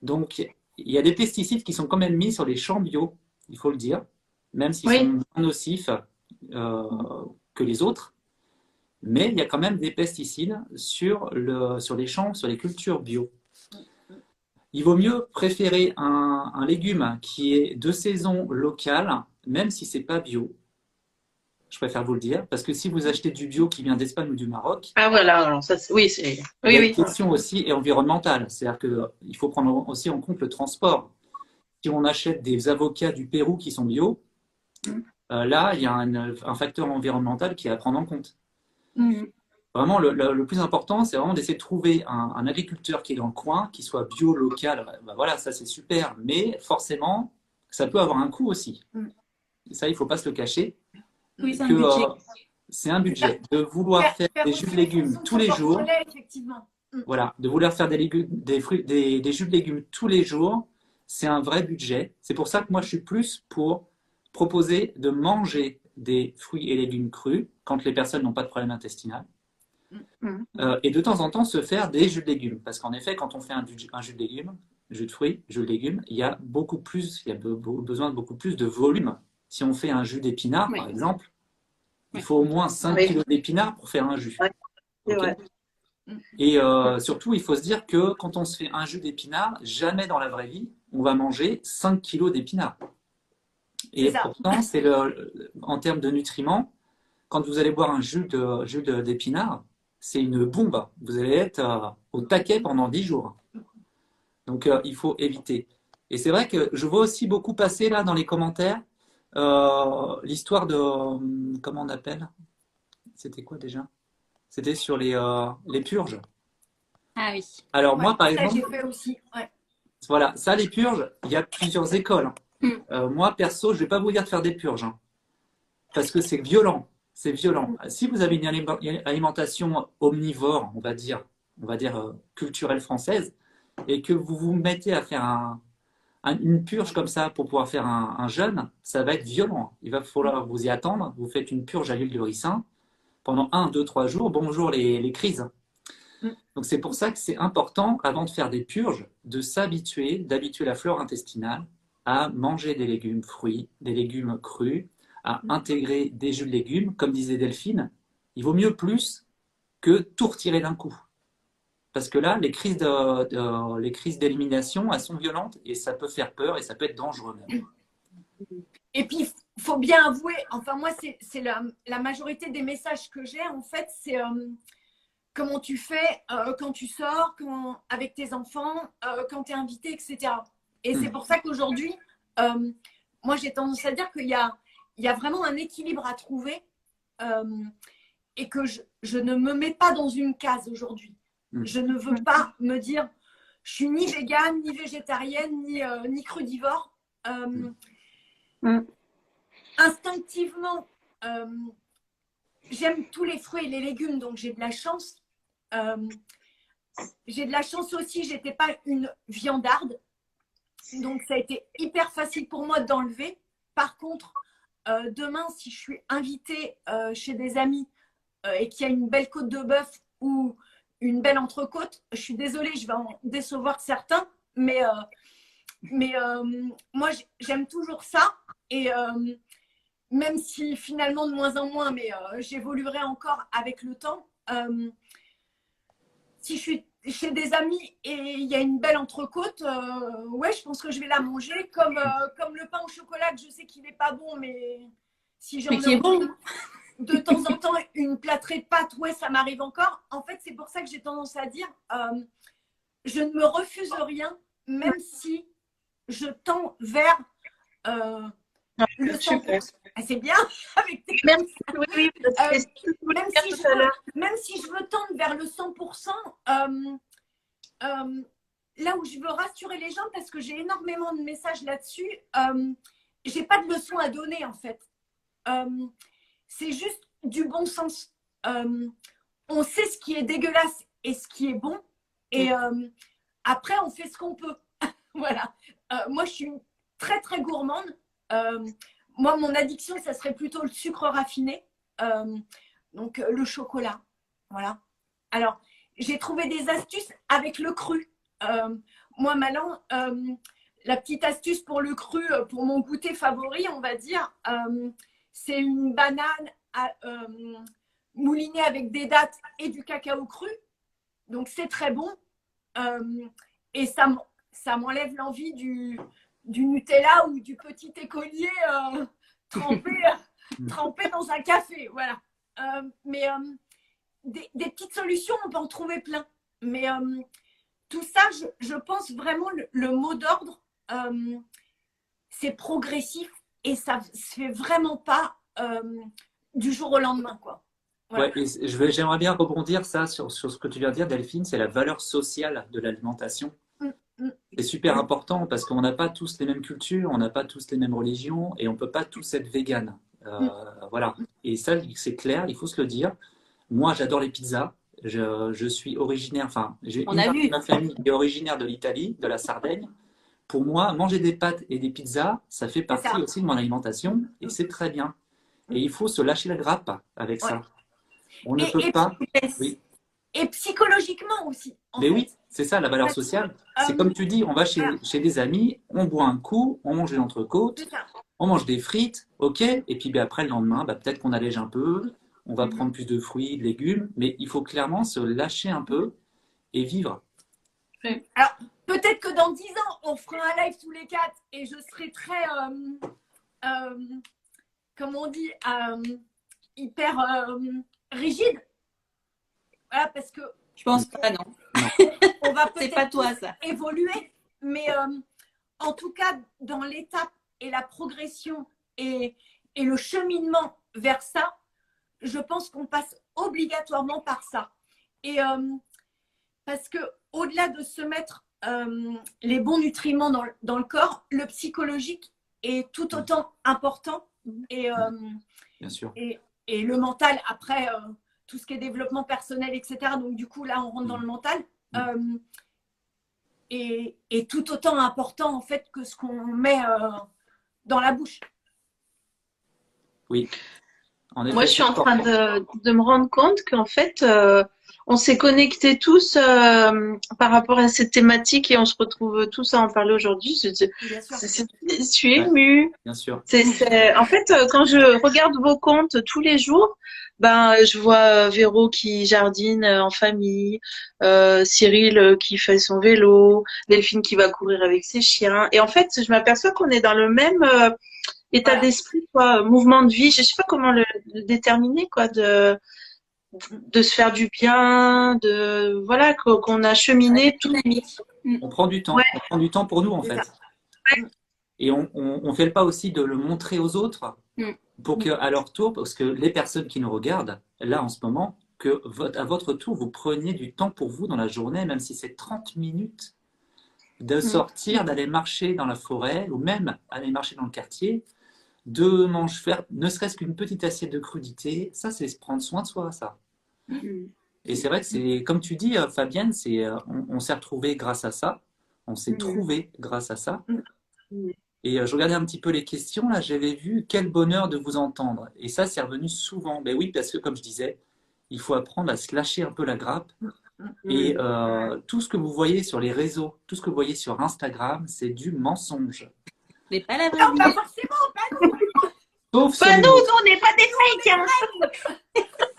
Donc, il y a des pesticides qui sont quand même mis sur les champs bio, il faut le dire, même s'ils sont moins nocifs que les autres. Mais il y a quand même des pesticides sur, le, sur les champs, sur les cultures bio. Il vaut mieux préférer un, légume qui est de saison locale, même si c'est pas bio. Je préfère vous le dire, parce que si vous achetez du bio qui vient d'Espagne ou du Maroc, ah voilà, ça, oui, c'est oui, oui. question aussi est environnementale, c'est-à-dire qu'il faut prendre aussi en compte le transport. Si on achète des avocats du Pérou qui sont bio, mm. euh, là, il y a un, facteur environnemental qui est à prendre en compte. Mm. Vraiment, le, plus important, c'est vraiment d'essayer de trouver un, agriculteur qui est dans le coin, qui soit bio, local. Ben voilà, ça c'est super. Mais forcément, ça peut avoir un coût aussi. Mm. ça, il ne faut pas se le cacher. Oui, c'est un budget. Euh, c'est un budget. De vouloir faire, des jus de légumes tous les jours. Mm. Voilà, de vouloir faire des, légumes, des, fruits, des, des jus de légumes tous les jours, c'est un vrai budget. C'est pour ça que moi, je suis plus pour proposer de manger des fruits et légumes crus quand les personnes n'ont pas de problème intestinal Mm. Euh, et de temps en temps se faire des jus de légumes. Parce qu'en effet, quand on fait un, un, jus de légumes, jus de fruits, jus de légumes, il y a beaucoup plus, il y a besoin de beaucoup plus de volume. Si on fait un jus d'épinards, par exemple, il faut au moins 5 kg d'épinards pour faire un jus. Et euh, surtout, il faut se dire que quand on se fait un jus d'épinards, jamais dans la vraie vie, on va manger 5 kg d'épinards. Et pourtant, c'est le, en termes de nutriments, quand vous allez boire un jus d'épinards, de, c'est une bombe. Vous allez être euh, au taquet pendant 10 jours. Donc, euh, il faut éviter. Et c'est vrai que je vois aussi beaucoup passer là dans les commentaires euh, l'histoire de. Comment on appelle? C'était quoi déjà? C'était sur les, les purges. Ah oui. Alors, moi, par exemple. J'ai fait aussi. Voilà, ça, les purges, il y a plusieurs écoles. Hmm. moi, perso, je ne vais pas vous dire de faire des purges. Hein, parce que c'est violent c'est violent. Si vous avez une alimentation omnivore, on va dire, on va dire euh, culturelle française, et que vous vous mettez à faire une purge comme ça pour pouvoir faire un, jeûne, ça va être violent. Il va falloir vous y attendre. Vous faites une purge à l'huile de ricin pendant un, deux, trois jours. Bonjour les, crises. Mm. Donc c'est pour ça que c'est important, avant de faire des purges, de s'habituer, d'habituer la flore intestinale à manger des légumes fruits, des légumes crus, à intégrer des jus de légumes, comme disait Delphine, il vaut mieux plus que tout retirer d'un coup. Parce que là, les crises, de, les crises d'élimination, elles sont violentes et ça peut faire peur et ça peut être dangereux même. Et puis, il faut bien avouer, enfin moi, c'est la, la, majorité des messages que j'ai, en fait, c'est euh, comment tu fais euh, quand tu sors, quand, avec tes enfants, euh, quand tu es invité, etc. Et c'est hmm. pour ça qu'aujourd'hui, moi, j'ai tendance à dire qu'il y a il y a vraiment un équilibre à trouver et que je, ne me mets pas dans une case aujourd'hui. Mm. Je ne veux pas me dire je suis ni végane, ni végétarienne, ni, euh, ni crudivore. Euh, mm. Mm. Instinctivement, j'aime tous les fruits et les légumes, donc j'ai de la chance. j'ai de la chance aussi, j'étais pas une viandarde. Donc ça a été hyper facile pour moi d'enlever. Par contre, euh, demain, si je suis invitée euh, chez des amis euh, et qu'il y a une belle côte de bœuf ou une belle entrecôte, je suis désolée, je vais en décevoir certains, mais, mais moi, j'aime toujours ça. Et même si finalement de moins en moins, mais j'évoluerai encore avec le temps. si je suis chez des amis et il y a une belle entrecôte, euh, ouais, je pense que je vais la manger. Comme, euh, comme le pain au chocolat, que je sais qu'il n'est pas bon, mais si j'en ai bon. De temps en temps une plâtrée de pâtes, ouais, ça m'arrive encore. En fait, c'est pour ça que j'ai tendance à dire, euh, je ne me refuse rien, même si je tends vers ah, le 100%. Ah, c'est bien <laughs> avec tes... même, si, euh, même, si je veux, même, si je veux, tendre vers le 100%, euh, euh, là où je veux rassurer les gens, parce que j'ai énormément de messages là-dessus, euh, j'ai pas de leçon à donner en fait. C'est juste du bon sens. on sait ce qui est dégueulasse et ce qui est bon, et après on fait ce qu'on peut. <laughs> voilà. moi, je suis très très gourmande. Euh, moi, mon addiction, ça serait plutôt le sucre raffiné. Euh, donc le chocolat. Voilà. Alors, j'ai trouvé des astuces avec le cru. moi, maintenant, la petite astuce pour le cru, pour mon goûter favori, on va dire, c'est une banane moulinée avec des dattes et du cacao cru. Donc, c'est très bon. et ça, ça m'enlève l'envie du, du Nutella ou du petit écolier euh, <laughs> trempé, euh, trempé dans un café. Voilà. Euh, mais des, petites solutions, on peut en trouver plein. Mais tout ça, je, pense vraiment le, mot d'ordre, c'est progressif et ça se fait vraiment pas du jour au lendemain. Quoi. Ouais, j'aimerais bien rebondir ça sur, sur, ce que tu viens de dire, Delphine, c'est la valeur sociale de l'alimentation. C'est super important parce qu'on n'a pas tous les mêmes cultures, on n'a pas tous les mêmes religions et on peut pas tous être vegan. Euh, voilà. Et ça, c'est clair, il faut se le dire. Moi, j'adore les pizzas. Je, suis originaire, enfin, j'ai une partie de ma famille qui est originaire de l'Italie, de la Sardaigne. Pour moi, manger des pâtes et des pizzas, ça fait partie aussi de mon alimentation et c'est très bien. Et il faut se lâcher la grappe avec ça. On ne peut pas. Et psychologiquement aussi. Mais oui, c'est ça la valeur sociale. C'est euh, comme tu dis, on va chez, chez, des amis, on boit un coup, on mange des entrecôtes, on mange des frites, ok, et puis ben, après le lendemain, ben, peut-être qu'on allège un peu, on va mhm. prendre plus de fruits, de légumes, mais il faut clairement se lâcher un peu et vivre. Alors, peut-être que dans dix ans, on fera un live tous les quatre et je serai très, euh, euh, comme on dit, hyper rigide parce que. Je pense pas, non. <laughs> on va peut-être pas toi, ça. évoluer. Mais euh, en tout cas, dans l'étape et la progression et, et le cheminement vers ça, je pense qu'on passe obligatoirement par ça. Et euh, parce que au-delà de se mettre euh, les bons nutriments dans, dans, le corps, le psychologique est tout autant important. Et, Bien sûr. Et, et, le mental, après, tout ce qui est développement personnel, etc. Donc, du coup, là, on rentre dans le mental. Mm. Euh, et, tout autant important, en fait, que ce qu'on met euh, dans la bouche. Oui. Moi, je suis en train de, de me rendre compte qu'en fait, euh, on s'est connectés tous par rapport à cette thématique et on se retrouve tous à en parler aujourd'hui. Je, je, suis émue. bien sûr. en fait, quand je regarde vos comptes tous les jours, ben je vois euh, Véro qui jardine euh, en famille, euh, Cyril euh, qui fait son vélo, Delphine qui va courir avec ses chiens. Et en fait, je m'aperçois qu'on est dans le même état d'esprit, quoi, mouvement de vie. Je sais pas comment le, déterminer, quoi, de de se faire du bien, de voilà qu'on a cheminé tout. On prend du temps, on prend du temps pour nous en fait. Et on, on, fait le pas aussi de le montrer aux autres. Mm pour que, à leur tour, parce que les personnes qui nous regardent, là en ce moment, que à votre tour, vous preniez du temps pour vous dans la journée, même si c'est 30 minutes, de mm. sortir, d'aller marcher dans la forêt, ou même aller marcher dans le quartier, de manger, faire ne serait-ce qu'une petite assiette de crudité, ça c'est prendre soin de soi, ça. Mm. Et c'est vrai que c'est, comme tu dis, euh, Fabienne, c'est, euh, on, s'est retrouvé grâce à ça, on s'est mm. trouvé grâce à ça. Et euh, je regardais un petit peu les questions, là, j'avais vu quel bonheur de vous entendre. Et ça, c'est revenu souvent. Ben oui, parce que comme je disais, il faut apprendre à se lâcher un peu la grappe. Et euh, tout ce que vous voyez sur les réseaux, tout ce que vous voyez sur Instagram, c'est du mensonge. Mais pas la vraie Non, pas forcément, pas nous. Sauf pas nous, on n'est pas des fakes. Hein. <laughs>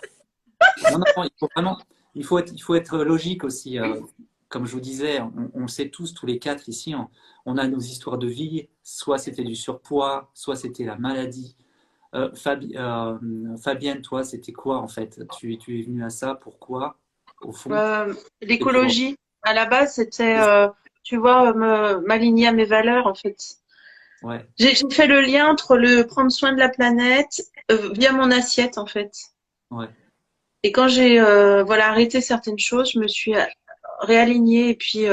non, non, il faut vraiment, il faut être, il faut être logique aussi. Euh, comme je vous disais, on, on, sait tous, tous les quatre ici, on a nos histoires de vie, soit c'était du surpoids, soit c'était la maladie. Euh, euh, Fabienne, toi, c'était quoi en fait? Tu, es venue à ça, pourquoi au fond? L'écologie. À la base, c'était, tu vois, m'aligner à mes valeurs en fait. Ouais. J'ai fait le lien entre le prendre soin de la planète via mon assiette en fait. Ouais. Et quand j'ai voilà arrêté certaines choses, je me suis réalignée et puis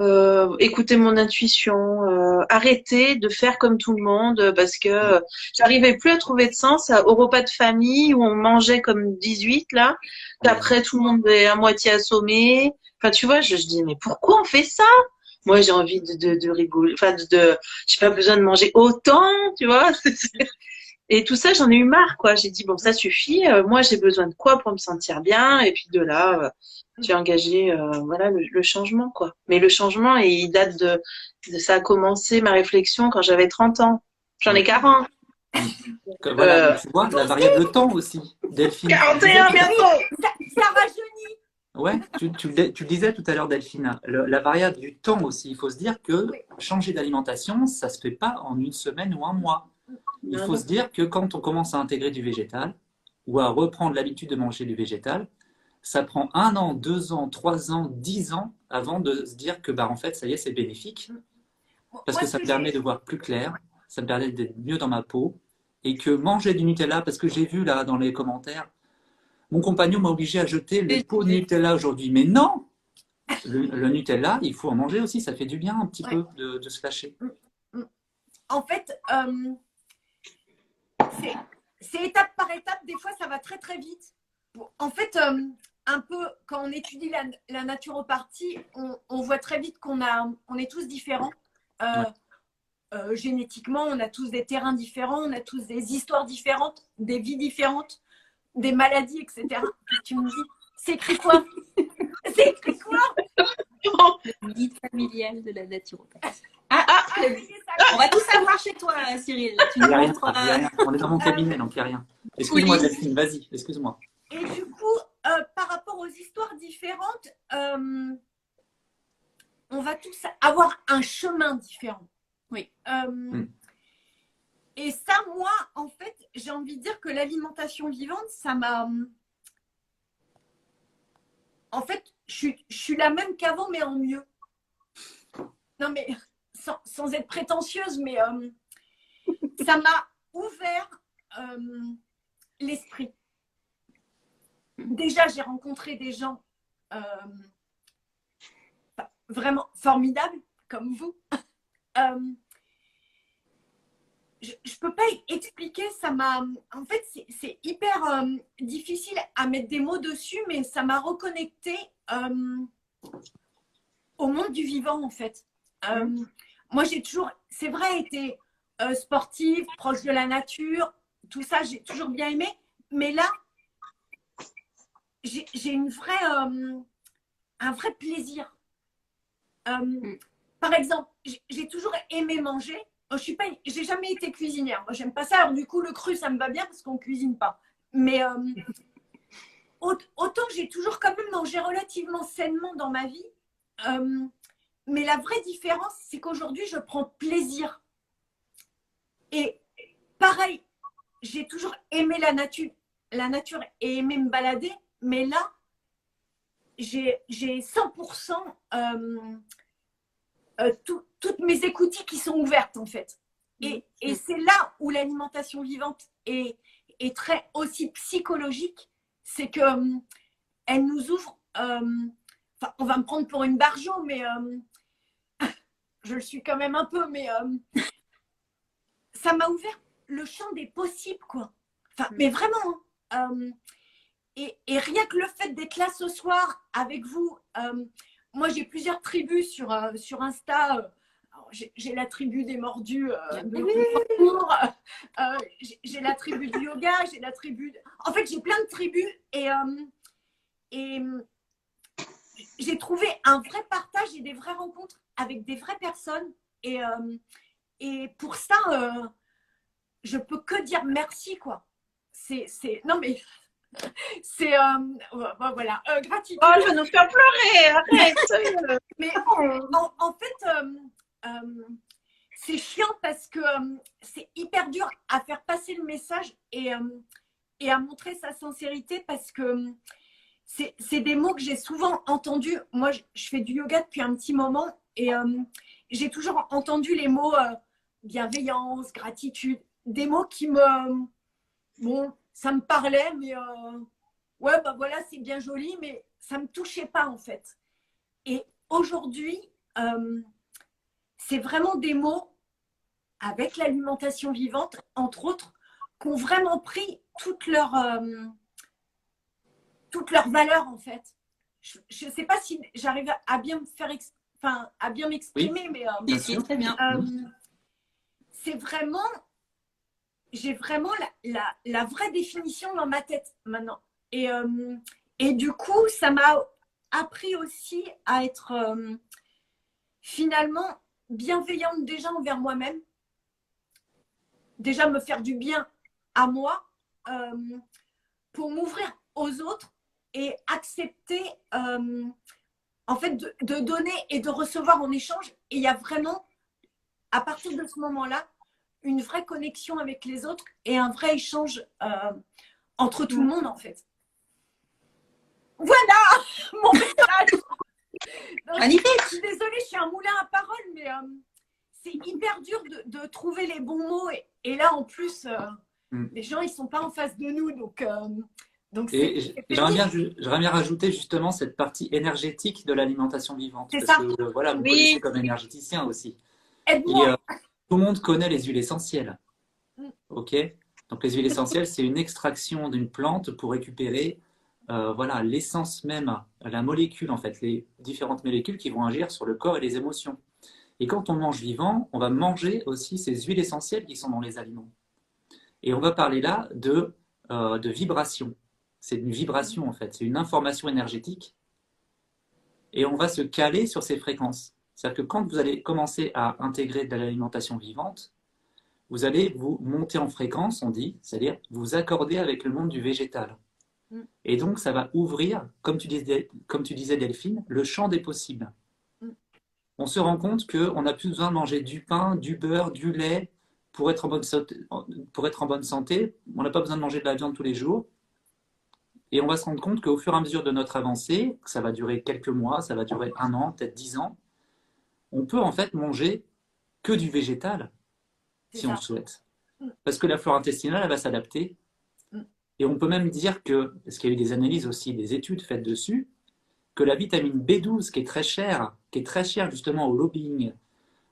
euh, écouter mon intuition, euh, arrêter de faire comme tout le monde parce que j'arrivais plus à trouver de sens au repas de famille où on mangeait comme 18 là, qu'après tout le monde est à moitié assommé. Enfin, tu vois, je, je dis mais pourquoi on fait ça? Moi, j'ai envie de, de, de rigoler. Enfin, de, de j'ai pas besoin de manger autant, tu vois. <laughs> Et tout ça, j'en ai eu marre, quoi. J'ai dit, bon, ça suffit. Euh, moi, j'ai besoin de quoi pour me sentir bien? Et puis de là, euh, j'ai engagé, euh, voilà, le, changement, quoi. Mais le changement, il date de, de, ça a commencé ma réflexion quand j'avais 30 ans. J'en ai 40. Voilà, tu vois, la variable de temps aussi, Delphine. 41 bientôt ça, ça rajeunit Ouais, tu, tu, tu, le disais tout à l'heure, Delphine, la variable du temps aussi. Il faut se dire que changer d'alimentation, ça ne se fait pas en une semaine ou un mois. Il faut se dire que quand on commence à intégrer du végétal ou à reprendre l'habitude de manger du végétal, ça prend un an, deux ans, trois ans, dix ans avant de se dire que bah, en fait, ça y est, c'est bénéfique. Parce que ça me permet de voir plus clair, ça me permet d'être mieux dans ma peau. Et que manger du Nutella, parce que j'ai vu là dans les commentaires, mon compagnon m'a obligé à jeter les pots de Nutella aujourd'hui. Mais non le, Nutella, il faut en manger aussi, ça fait du bien un petit peu de, se lâcher. Mm, mm. En fait, euh, c'est étape par étape. Des fois, ça va très très vite. En fait, euh, un peu quand on étudie la, naturopathie, on, voit très vite qu'on on est tous différents. Euh, euh, génétiquement, on a tous des terrains différents, on a tous des histoires différentes, des vies différentes, des maladies, etc. tu me dis, c'est écrit quoi? <laughs> C'est écrit quoi? Le guide familial de la naturopathie. Ah, on va tout savoir chez toi, Cyril. Tu nous rien, On est dans mon cabinet, donc il n'y a rien. Excuse-moi, Delphine, vas-y, excuse-moi. Et du coup, euh, par rapport aux histoires différentes, euh, on va tous avoir un chemin différent. Oui. Euh, hmm. Et ça, moi, en fait, j'ai envie de dire que l'alimentation vivante, ça m'a. En fait, je suis la même qu'avant, mais en mieux. Non, mais sans, être prétentieuse, mais euh, ça m'a ouvert euh, l'esprit. Déjà, j'ai rencontré des gens euh, vraiment formidables, comme vous. je ne peux pas expliquer, ça m'a. En fait, c'est hyper difficile à mettre des mots dessus, mais ça m'a reconnecté au monde du vivant, en fait moi, j'ai toujours, c'est vrai, été euh, sportive, proche de la nature, tout ça, j'ai toujours bien aimé. Mais là, j'ai une vraie, euh, un vrai plaisir. Euh, mm. Par exemple, j'ai toujours aimé manger. Je suis pas, j'ai jamais été cuisinière. Moi, j'aime pas ça. Alors, du coup, le cru, ça me va bien parce qu'on cuisine pas. Mais <laughs> autant j'ai toujours quand même mangé relativement sainement dans ma vie. Mais la vraie différence, c'est qu'aujourd'hui, je prends plaisir. Et pareil, j'ai toujours aimé la nature, la nature et aimé me balader, mais là, j'ai 100% euh, euh toutes mes écoutilles qui sont ouvertes en fait. Et, et c'est là où l'alimentation vivante est, est, très aussi psychologique, c'est que euh, elle nous ouvre. Euh, enfin, on va me prendre pour une barjo, mais je le suis quand même un peu, mais euh, ça m'a ouvert le champ des possibles, quoi. Enfin, mm. mais vraiment. Hein. Euh, et, rien que le fait d'être là ce soir avec vous, euh, moi j'ai plusieurs tribus sur, sur Insta. j'ai la tribu des mordus j'ai la tribu du yoga, j'ai la tribu. En fait, j'ai plein de tribus et, et j'ai trouvé un vrai partage et des vraies rencontres avec des vraies personnes. Et, euh, et pour ça, euh, je peux que dire merci, quoi. C'est, non, mais <laughs> c'est euh, voilà gratitude. Oh, je vais nous faire pleurer, arrête. <laughs> mais en, fait, c'est chiant parce que c'est hyper dur à faire passer le message et, et à montrer sa sincérité parce que c'est des mots que j'ai souvent entendus. Moi, je fais du yoga depuis un petit moment et euh, j'ai toujours entendu les mots euh, bienveillance, gratitude, des mots qui me. Bon, ça me parlait, mais euh, ouais, bah voilà, c'est bien joli, mais ça ne me touchait pas en fait. Et aujourd'hui, c'est vraiment des mots avec l'alimentation vivante, entre autres, qui ont vraiment pris toute leur, toute leur valeur en fait. Je ne sais pas si j'arrive à bien me faire enfin, à bien m'exprimer, mais euh, très bien. Euh, c'est vraiment j'ai vraiment la, vraie définition dans ma tête maintenant. Et, euh, et du coup, ça m'a appris aussi à être euh, finalement bienveillante déjà envers moi-même. Déjà me faire du bien à moi euh, pour m'ouvrir aux autres et accepter en fait de, de, donner et de recevoir en échange. Et il y a vraiment, à partir de ce moment-là, une vraie connexion avec les autres et un vrai échange euh, entre tout le monde en fait. Voilà <laughs> mon message. Je suis désolée, je suis un moulin à parole, mais euh, c'est hyper dur de, trouver les bons mots. Et, là, en plus, euh, mm. les gens, ils sont pas en face de nous. Donc, donc j'aimerais bien, bien, rajouter justement cette partie énergétique de l'alimentation vivante. C'est ça. Que, voilà, vous oui. comme énergéticien aussi. Aide-moi. Tout le monde connaît les huiles essentielles. Mm. OK Donc, les huiles essentielles, c'est une extraction d'une plante pour récupérer euh, voilà, l'essence même, la molécule, en fait, les différentes molécules qui vont agir sur le corps et les émotions. Et quand on mange vivant, on va manger aussi ces huiles essentielles qui sont dans les aliments. Et on va parler là de, euh, de vibration. C'est une vibration, en fait. C'est une information énergétique. Et on va se caler sur ces fréquences. C'est-à-dire que quand vous allez commencer à intégrer de l'alimentation vivante, vous allez vous monter en fréquence, on dit, c'est-à-dire vous accorder avec le monde du végétal. Mm. Et donc, ça va ouvrir, comme tu disais, comme tu disais Delphine, le champ des possibles. Mm. On se rend compte qu'on n'a plus besoin de manger du pain, du beurre, du lait pour être en bonne, pour être en bonne santé. On n'a pas besoin de manger de la viande tous les jours. Et on va se rendre compte qu'au fur et à mesure de notre avancée, ça va durer quelques mois, ça va durer un an, peut-être dix ans, on peut en fait manger que du végétal, si on le souhaite. Mm. Parce que la flore intestinale, elle va s'adapter. Mm. Et on peut même dire que, parce qu'il y a eu des analyses aussi, des études faites dessus, que la vitamine B12, qui est très chère, qui est très chère justement au lobbying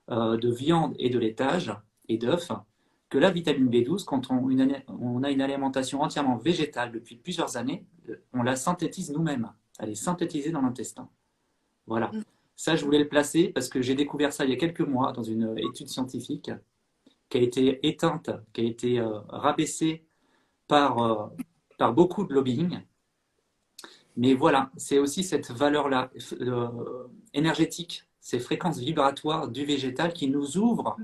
euh, de viande et de laitage et d'œufs, que la vitamine B12, quand on, on, a une alimentation entièrement végétale depuis plusieurs années, on la synthétise nous-mêmes. Elle est synthétisée dans l'intestin. Voilà. Mm. Ça, je voulais le placer parce que j'ai découvert ça il y a quelques mois dans une étude scientifique qui a été éteinte, qui a été euh, rabaissée par, euh, par beaucoup de lobbying. Mais voilà, c'est aussi cette valeur-là euh, énergétique, ces fréquences vibratoires du végétal qui nous ouvrent,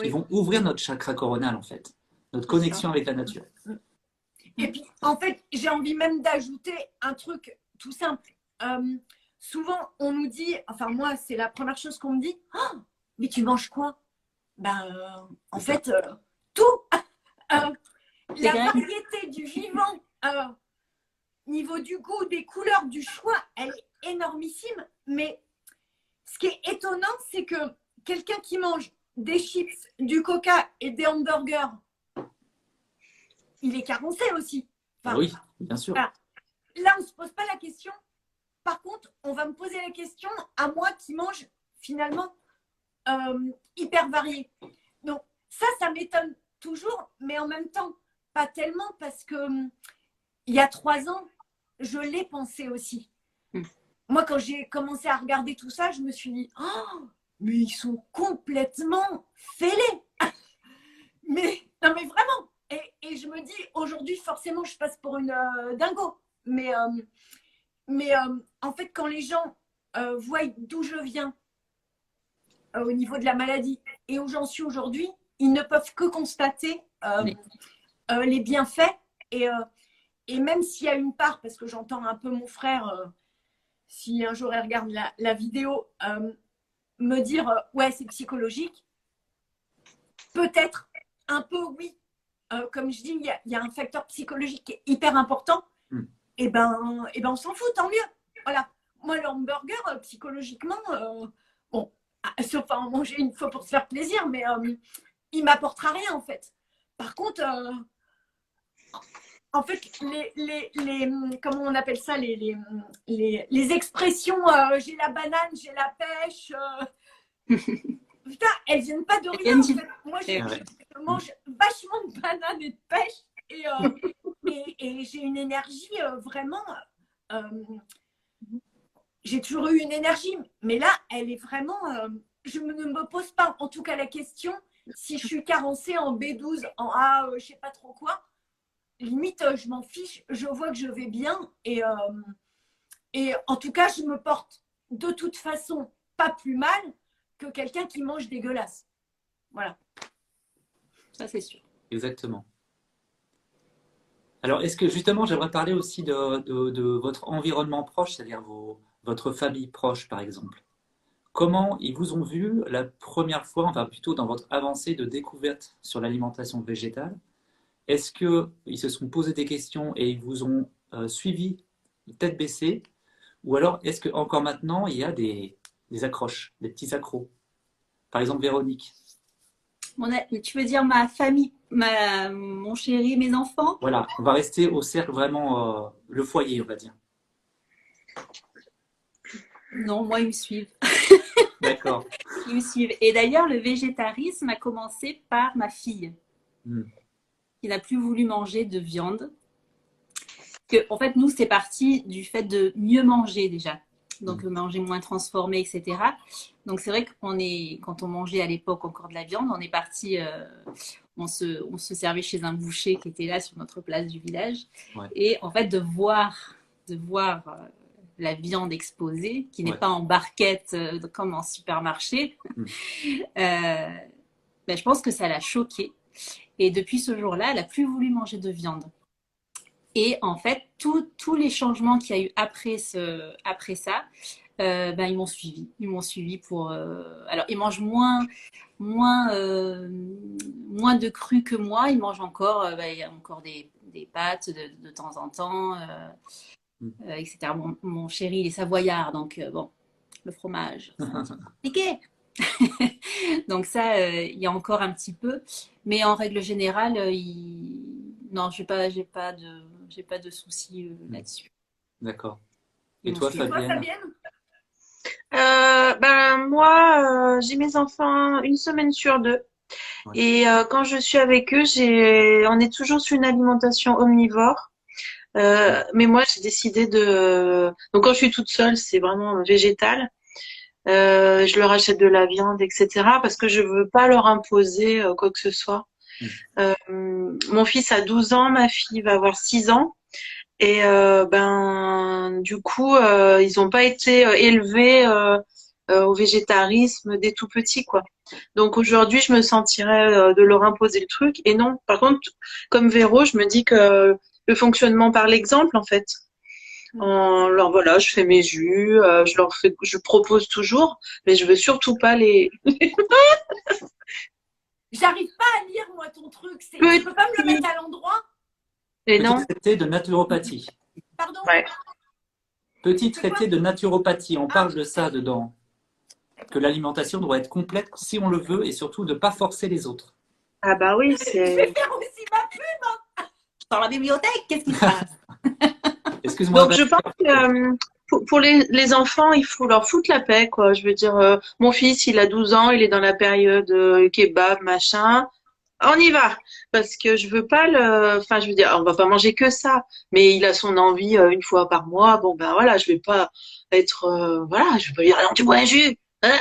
qui vont ouvrir notre chakra coronal en fait, notre connexion avec la nature. Et puis, en fait, j'ai envie même d'ajouter un truc tout simple souvent, on nous dit, enfin moi, c'est la première chose qu'on me dit, oh, mais tu manges quoi? Ben, euh, en fait, euh, tout. <laughs> Euh, la variété du vivant, niveau du goût, des couleurs, du choix, elle est énormissime. Mais ce qui est étonnant, c'est que quelqu'un qui mange des chips, du coca et des hamburgers, il est carencé aussi. oui, bien sûr. Là, on ne se pose pas la question par contre, on va me poser la question à moi qui mange finalement euh, hyper varié. Donc ça, ça m'étonne toujours, mais en même temps, pas tellement parce que hum, il y a trois ans, je l'ai pensé aussi. Moi, quand j'ai commencé à regarder tout ça, je me suis dit, oh, mais ils sont complètement fêlés. <laughs> mais non, mais vraiment. Et, je me dis, aujourd'hui, forcément, je passe pour une euh, dingo. Mais hum, mais euh, en fait, quand les gens euh, voient d'où je viens euh, au niveau de la maladie et où j'en suis aujourd'hui, ils ne peuvent que constater les bienfaits. Et, et même s'il y a une part, parce que j'entends un peu mon frère, si un jour il regarde la, vidéo, me dire ouais, c'est psychologique, peut-être un peu oui. comme je dis, il y, y, a un facteur psychologique qui est hyper important et eh ben, et eh ben on s'en fout, tant mieux. Voilà. Moi, le hamburger, euh, psychologiquement, euh, bon, ah, sauf à en manger une fois pour se faire plaisir, mais euh, il m'apportera rien en fait. Par contre, en fait, les, les, les, comment on appelle ça, les, les, les expressions, j'ai la banane, j'ai la pêche. <laughs> putain, elles viennent pas de rien. En fait. Moi, je mange vachement de bananes et de pêche. Euh, <laughs> et, et, j'ai une énergie euh, vraiment. Euh, j'ai toujours eu une énergie, mais là, elle est vraiment. je ne me pose pas, en tout cas, la question si je suis carencée en B12, en A, je sais pas trop quoi, limite, je m'en fiche. Je vois que je vais bien et, et en tout cas, je me porte de toute façon pas plus mal que quelqu'un qui mange dégueulasse. Voilà. Ça, c'est sûr. Exactement. Alors, est-ce que justement, j'aimerais parler aussi de, votre environnement proche, c'est-à-dire votre famille proche, par exemple. Comment ils vous ont vu la première fois, enfin plutôt dans votre avancée de découverte sur l'alimentation végétale Est-ce qu'ils se sont posé des questions et ils vous ont euh, suivi tête baissée? Ou alors, est-ce qu'encore maintenant, il y a des, des accroches, des petits accros? Par exemple, Véronique. tu veux dire ma famille ma, mon chéri, mes enfants? Voilà, on va rester au cercle vraiment, euh, le foyer, on va dire. Non, moi, ils me suivent. <laughs> D'accord. ils me suivent. Et d'ailleurs, le végétarisme a commencé par ma fille, hmm. Qui n'a plus voulu manger de viande. Que, en fait, nous, c'est parti du fait de mieux manger déjà donc mm. manger moins transformé, etc. Donc c'est vrai qu'on est, quand on mangeait à l'époque encore de la viande, on est parti, euh, on, se, on se servait chez un boucher qui était là sur notre place du village. Et en fait, de voir, de voir euh, la viande exposée, qui n'est pas en barquette euh, comme en supermarché, mm. <laughs> ben, je pense que ça l'a choquée. Et depuis ce jour-là, elle n'a plus voulu manger de viande. Et en fait, tous les changements qu'il y a eu après, ce, après ça, euh, ben, ils m'ont suivi. Ils m'ont suivi pour. Euh, alors, ils mangent moins, moins, euh, moins de cru que moi. Ils mangent encore, ben, il y a encore des, des pâtes de, de, temps en temps, mm. etc. Mon, mon, chéri, il est savoyard, donc bon, le fromage, <laughs> c'est <laughs> donc ça, il y a encore un petit peu, mais en règle générale, il... non, j'ai pas, j'ai pas de j'ai pas de soucis euh, mm. là-dessus. D'accord. Et toi, Fabienne, euh, ben, Moi, euh, j'ai mes enfants une semaine sur deux. Et quand je suis avec eux, j'ai, on est toujours sur une alimentation omnivore. mais moi, j'ai décidé de. Donc, quand je suis toute seule, c'est vraiment végétal. Je leur achète de la viande, etc. Parce que je veux pas leur imposer quoi que ce soit. Euh, mon fils a 12 ans, ma fille va avoir 6 ans. Et euh, ben du coup, euh, ils n'ont pas été élevés au végétarisme dès tout petits, quoi. Donc aujourd'hui, je me sentirais de leur imposer le truc. Et non, par contre, comme Véro, je me dis que le fonctionnement par l'exemple, en fait. Alors voilà, je fais mes jus, je leur fais, je propose toujours, mais je veux surtout pas les. <laughs> J'arrive pas à lire, moi, ton truc. Tu peux pas me le mettre à l'endroit? Et Petit non. traité de naturopathie. Pardon? Petit traité de naturopathie. On parle de ça dedans. Que l'alimentation doit être complète si on le veut et surtout de ne pas forcer les autres. Ah bah oui, c'est. <laughs> Je vais faire aussi ma pub. Hein. Dans la bibliothèque, qu'est-ce qui se passe? <laughs> Excuse-moi. Donc je pense que euh, pour, les, les, enfants, il faut leur foutre la paix, quoi. Je veux dire, euh, mon fils, il a 12 ans, il est dans la période euh, kebab, machin. On y va, parce que je veux pas le. Enfin, je veux dire, on va pas manger que ça, mais il a son envie une fois par mois. Bon, ben voilà, je vais pas être. voilà, je vais pas dire, non, tu bois un jus, hein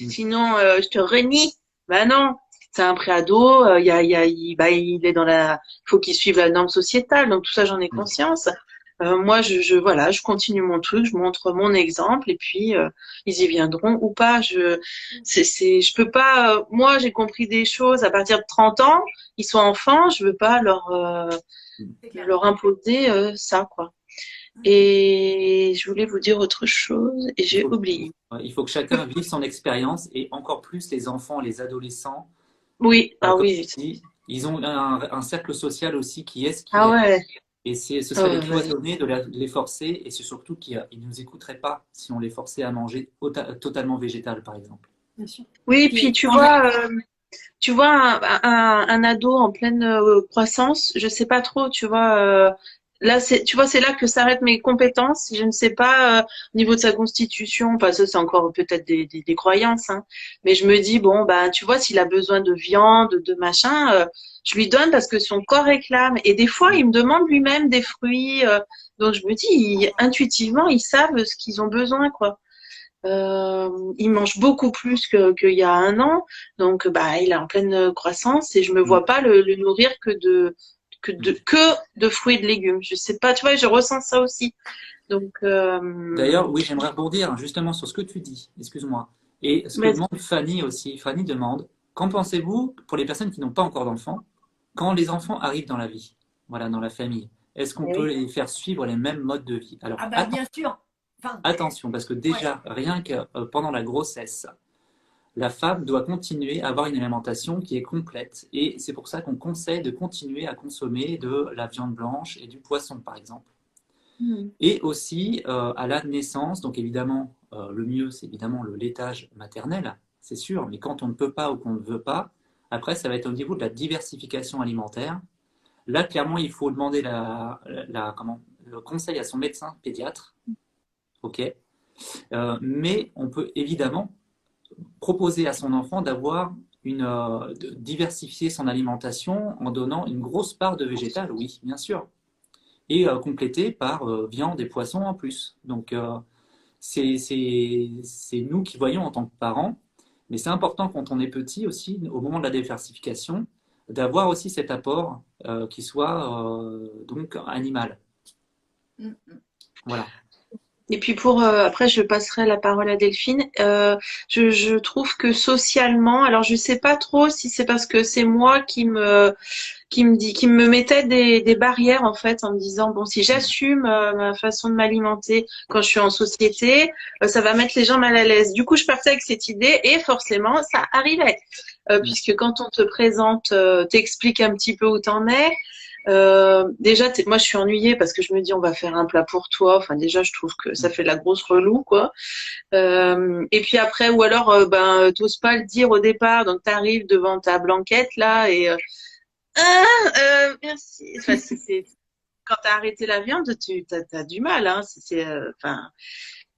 mm. Sinon, je te renie. Ben non, c'est un préado, il y a, y a, il, bah, il est dans la, il faut qu'il suive la norme sociétale, donc tout ça j'en ai mm. conscience. Euh, moi, je, je, voilà, je continue mon truc, je montre mon exemple et puis euh, ils y viendront ou pas. Je, c'est, c'est, je peux pas. Euh, moi, j'ai compris des choses à partir de 30 ans. Ils sont enfants, je veux pas leur leur imposer ça, quoi. Et je voulais vous dire autre chose et j'ai oublié. Il faut que chacun vive son expérience et encore plus les enfants, les adolescents. Oui, ah oui. ils ont un, un, cercle social aussi qui est ce qui ah ouais. Et ce serait oh, cloisonner de, les forcer, et c'est surtout qu'ils ne nous écouteraient pas si on les forçait à manger totalement végétal, par exemple. Oui, puis tu vois, euh, tu vois un, un, ado en pleine euh, croissance, je sais pas trop, tu vois. Euh, là, c'est, tu vois, c'est là que s'arrêtent mes compétences. Je ne sais pas au niveau de sa constitution. Enfin, ça, c'est encore peut-être des, des, des, croyances, hein. Mais je me dis bon, ben, tu vois, s'il a besoin de viande, de machin je lui donne parce que son corps réclame. Et des fois, il me demande lui-même des fruits. Euh, donc je me dis, intuitivement, ils savent ce qu'ils ont besoin, quoi. Euh, il mange beaucoup plus qu'il y a un an, donc bah il est en pleine croissance et je me vois mm. pas le, nourrir que de que de que de fruits et de légumes. Je sais pas, tu vois, je ressens ça aussi. Donc euh... d'ailleurs, oui, j'aimerais rebondir justement sur ce que tu dis. Excuse-moi. Et ce que demande Fanny aussi. Fanny demande qu'en pensez-vous pour les personnes qui n'ont pas encore d'enfants? Quand les enfants arrivent dans la vie, voilà, dans la famille Est-ce qu'on peut les faire suivre les mêmes modes de vie? Alors, ah bah, bien sûr. Attention, parce que déjà, rien que euh, pendant la grossesse, la femme doit continuer à avoir une alimentation qui est complète. Et c'est pour ça qu'on conseille de continuer à consommer de la viande blanche et du poisson, par exemple. Hmm. Et aussi euh, à la naissance, donc évidemment, euh, le mieux, c'est évidemment le laitage maternel, c'est sûr, mais quand on ne peut pas ou qu'on ne veut pas, après, ça va être au niveau de la diversification alimentaire. Là, clairement, il faut demander le conseil à son médecin pédiatre ok euh, Mais on peut évidemment proposer à son enfant d'avoir une euh, diversifier son alimentation en donnant une grosse part de végétal, oui, bien sûr, et euh, compléter par viande et poissons en plus. Donc c'est nous qui voyons en tant que parents, mais c'est important quand on est petit aussi, au moment de la diversification, d'avoir aussi cet apport qui soit donc animal. Mm, mm. Voilà. Et puis pour euh, après, je passerai la parole à Delphine. Euh, je, je, trouve que socialement, alors je sais pas trop si c'est parce que c'est moi qui me qui me dit qui me mettait des, des barrières en fait en me disant bon si j'assume euh, ma façon de m'alimenter quand je suis en société, euh, ça va mettre les gens mal à l'aise. Du coup, je partais avec cette idée et forcément ça arrivait puisque quand on te présente, t'explique un petit peu où t'en es. Euh, déjà, moi, je suis ennuyée parce que je me dis, on va faire un plat pour toi. Enfin, déjà, je trouve que ça fait la grosse relou, quoi. Euh, et puis après, ou alors, euh, ben, t'oses pas le dire au départ, donc t'arrives devant ta blanquette là et ah, merci. Enfin, c'est, quand t'as arrêté la viande, tu t'as, as du mal, hein. C'est, enfin.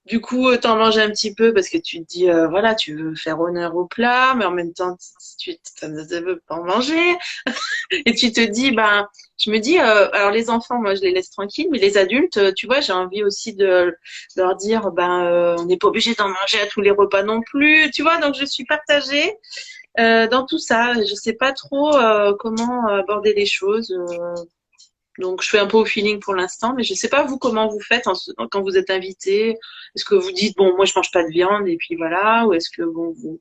Du coup, t'en manges un petit peu parce que tu te dis, voilà, tu veux faire honneur au plat, mais en même temps, tu ne veux pas en manger. <laughs> et tu te dis, ben, je me dis, euh, alors les enfants, moi, je les laisse tranquilles, mais les adultes, euh, tu vois, j'ai envie aussi de leur dire, ben, euh, on n'est pas obligé d'en manger à tous les repas non plus, tu vois. Donc, je suis partagée dans tout ça. Je sais pas trop comment aborder les choses. Donc, je fais un peu au feeling pour l'instant, mais je sais pas vous comment vous faites quand vous êtes invité? Est-ce que vous dites, bon, moi, je mange pas de viande et puis voilà, ou est-ce que bon vous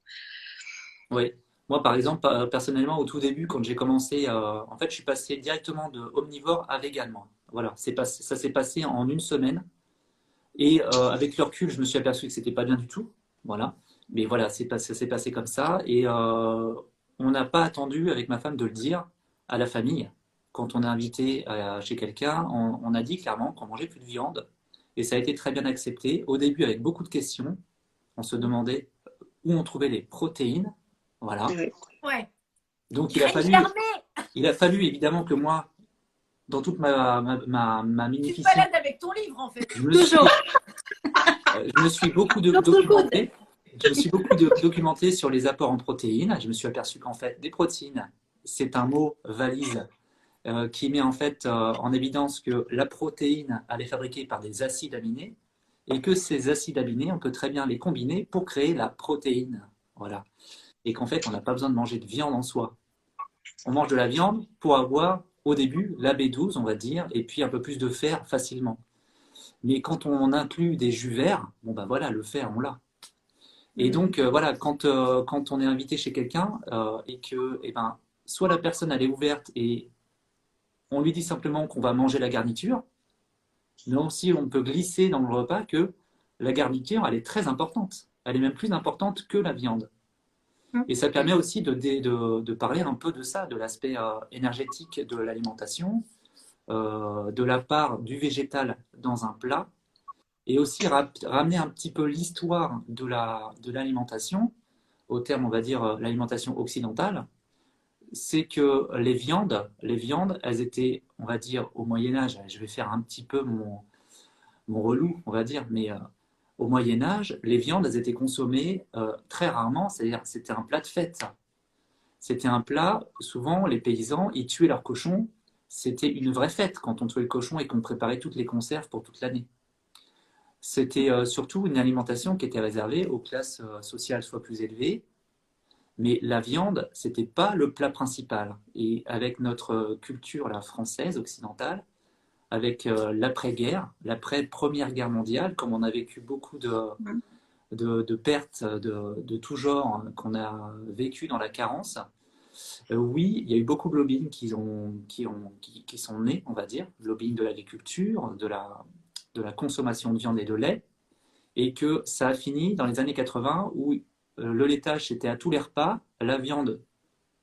oui. Moi, par exemple, personnellement, au tout début, quand j'ai commencé, euh, en fait, je suis passé directement de omnivore à vegan. Voilà, ça s'est passé en une semaine. Et euh, avec le recul, je me suis aperçu que c'était pas bien du tout. Voilà. Mais voilà, ça s'est passé comme ça. Et euh, on n'a pas attendu, avec ma femme, de le dire à la famille. Quand on est invité chez quelqu'un, on, on, a dit clairement qu'on mangeait plus de viande. Et ça a été très bien accepté. Au début, avec beaucoup de questions, on se demandait où on trouvait les protéines voilà. Ouais. Donc il a fallu, il a fallu évidemment que moi, dans toute ma, ma, ma, ma Tu te balades avec ton livre en fait. Je me Toujours. Suis, euh, je me suis beaucoup de, documenté. Je me suis beaucoup de, documenté sur les apports en protéines. Je me suis aperçu qu'en fait, des protéines, c'est un mot valise euh, qui met en fait euh, en évidence que la protéine, elle est fabriquée par des acides aminés et que ces acides aminés, on peut très bien les combiner pour créer la protéine. Voilà et qu'en fait, on n'a pas besoin de manger de viande en soi. On mange de la viande pour avoir, au début, la B12, on va dire, et puis un peu plus de fer facilement. Mais quand on inclut des jus verts, bon ben voilà, le fer, on l'a. Et donc, euh, voilà, quand, euh, quand on est invité chez quelqu'un euh, et que, eh ben, soit la personne, elle est ouverte et on lui dit simplement qu'on va manger la garniture, mais aussi on peut glisser dans le repas que la garniture, elle est très importante. Elle est même plus importante que la viande. Mmh. Et ça permet aussi de, de, parler un peu de ça, de l'aspect euh, énergétique de l'alimentation, euh, de la part du végétal dans un plat, et aussi ramener un petit peu l'histoire de l'alimentation, la, de au terme, on va dire, euh, l'alimentation occidentale, c'est que les viandes, les viandes, elles étaient, on va dire, au Moyen Âge, je vais faire un petit peu mon, relou, on va dire, mais au Moyen Âge, les viandes, elles étaient consommées euh, très rarement, c'est-à-dire c'était un plat de fête. C'était un plat, souvent les paysans, ils tuaient leurs cochons, c'était une vraie fête quand on tuait le cochon et qu'on préparait toutes les conserves pour toute l'année. c'était euh, surtout une alimentation qui était réservée aux classes euh, sociales soit plus élevées. Mais la viande, c'était pas le plat principal. Et avec notre culture la française, occidentale, avec euh, l'après-guerre, l'après-première guerre mondiale, comme on a vécu beaucoup de, de, pertes de, de, tout genre qu'on a vécu dans la carence, oui, il y a eu beaucoup de lobbying qui, ont, qui, ont, qui, sont nés, on va dire, lobbying de l'agriculture, de la, de la consommation de viande et de lait, et que ça a fini dans les années 80 où euh, le laitage c'était à tous les repas, la viande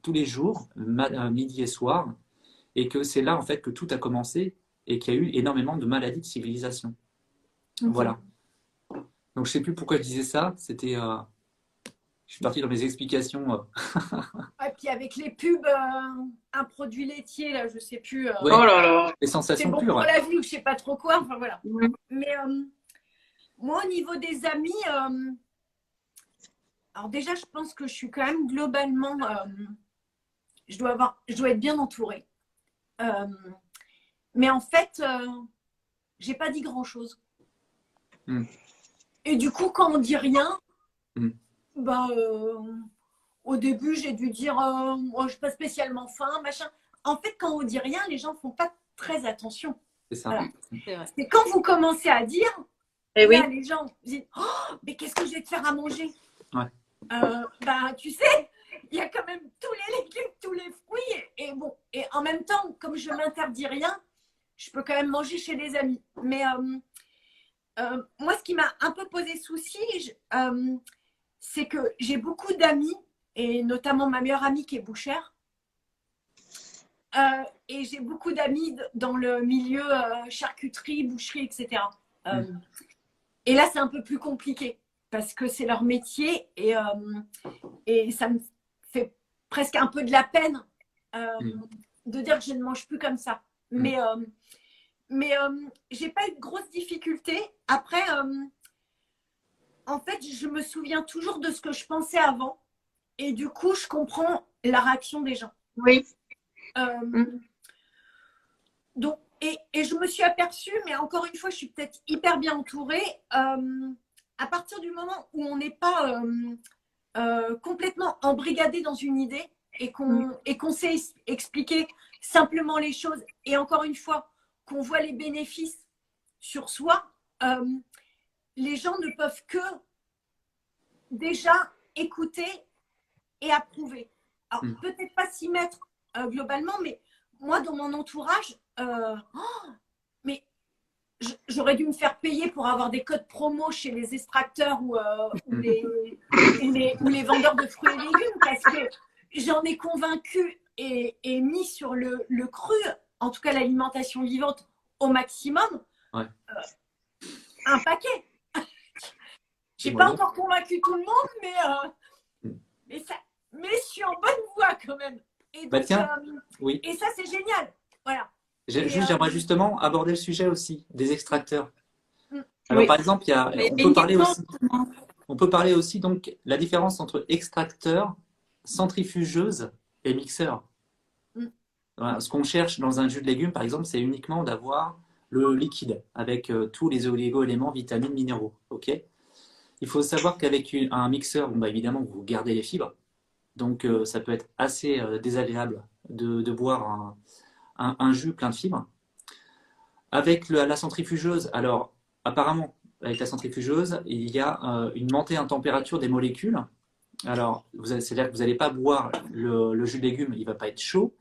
tous les jours, euh, midi et soir, et que c'est là en fait que tout a commencé et qu'il y a eu énormément de maladies de civilisation. Voilà. Donc je sais plus pourquoi je disais ça. C'était, euh, je suis parti dans mes explications. <laughs> et puis avec les pubs, un produit laitier là, je sais plus. oh là là. Les sensations bon pures. Pour la vie ou je sais pas trop quoi. Enfin voilà. Mais moi, au niveau des amis, euh, alors déjà, je pense que je suis quand même globalement, euh, je, dois avoir, je dois être bien entourée. Euh, mais en fait, j'ai pas dit grand chose. Hmm. Et du coup, quand on dit rien, hmm. bah, au début, j'ai dû dire, moi, je suis pas spécialement faim, machin. En fait, quand on dit rien, les gens font pas très attention. C'est ça. C'est quand vous commencez à dire, et eh oui. les gens disent oh, mais qu'est-ce que je vais te faire à manger? Ouais. Euh, bah, tu sais, il y a quand même tous les légumes, tous les fruits. Et, bon, et en même temps, comme je m'interdis rien, je peux quand même manger chez les amis. Mais euh, euh, moi, ce qui m'a un peu posé souci, c'est que j'ai beaucoup d'amis, et notamment ma meilleure amie qui est bouchère. et j'ai beaucoup d'amis dans le milieu charcuterie, boucherie, etc. Et là, c'est un peu plus compliqué parce que c'est leur métier et, euh, et ça me fait presque un peu de la peine euh, mm. de dire que je ne mange plus comme ça. Mm. Mais, euh, mais j'ai pas eu de grosses difficultés. Après, en fait, je me souviens toujours de ce que je pensais avant et du coup, je comprends la réaction des gens. Oui. Mm. Donc, et, je me suis aperçue, mais encore une fois, je suis peut-être hyper bien entourée. Euh, à partir du moment où on n'est pas euh, euh, complètement embrigadé dans une idée et qu'on mm. et qu'on sait expliquer simplement les choses, et encore une fois, qu'on voit les bénéfices sur soi, les gens ne peuvent que déjà écouter et approuver. Alors, mm. peut-être pas s'y mettre globalement, mais moi, dans mon entourage, euh, oh, j'aurais dû me faire payer pour avoir des codes promo chez les extracteurs ou, euh, les, les, vendeurs de fruits et légumes parce que j'en ai convaincu et, mis sur le, cru, en tout cas l'alimentation vivante au maximum, euh, un paquet. J'ai pas encore convaincu tout le monde, mais, hmm. mais, ça, mais je suis en bonne voie quand même. Et, bah, oui. et ça, c'est génial. Voilà. Euh, j'aimerais justement aborder le sujet aussi des extracteurs. Mm. Alors, par exemple, il y a, on, peut parler aussi, on peut parler aussi donc la différence entre extracteur, centrifugeuse et mixeur. Mm. ce qu'on cherche dans un jus de légumes, par exemple, c'est uniquement d'avoir le liquide avec euh, tous les oligo-éléments, vitamines, minéraux. Ok? Il faut savoir qu'avec un mixeur, bon, bah, évidemment, vous gardez les fibres. Donc, euh, ça peut être assez désagréable de, de boire un, un, jus plein de fibres. Avec la centrifugeuse, alors apparemment, avec la centrifugeuse, il y a euh, une montée en température des molécules. Alors, c'est-à-dire que vous n'allez pas boire le, jus de légumes, il ne va pas être chaud,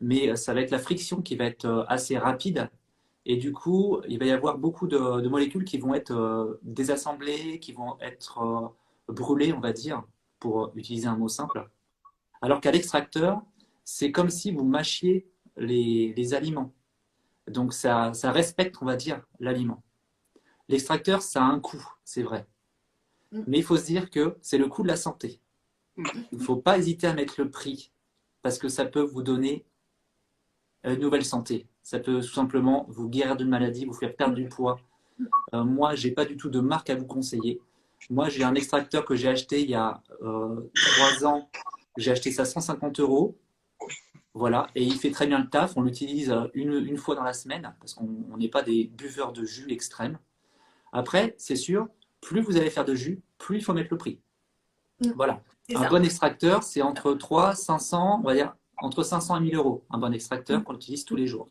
mais ça va être la friction qui va être euh, assez rapide. Et du coup, il va y avoir beaucoup de, molécules qui vont être euh, désassemblées, qui vont être brûlées, on va dire, pour utiliser un mot simple. Alors qu'à l'extracteur, c'est comme si vous mâchiez les, aliments. Donc ça, ça, respecte, on va dire, l'aliment. L'extracteur, ça a un coût, c'est vrai. Mm. Mais il faut se dire que c'est le coût de la santé. Mm. Il ne faut pas hésiter à mettre le prix parce que ça peut vous donner une nouvelle santé. Ça peut tout simplement vous guérir d'une maladie, vous faire perdre du poids. Euh, moi, j'ai pas du tout de marque à vous conseiller. Moi, j'ai un extracteur que j'ai acheté il y a euh, trois ans. J'ai acheté ça 150 euros. Voilà, et il fait très bien le taf. On l'utilise euh, une, une, fois dans la semaine parce qu'on n'est pas des buveurs de jus extrêmes. Après, c'est sûr, plus vous allez faire de jus, plus il faut mettre le prix. Mm. Voilà. Un bon extracteur, c'est entre 3, 500, on va dire entre 500 et 1000 euros. Un bon extracteur mm. qu'on utilise tous les jours.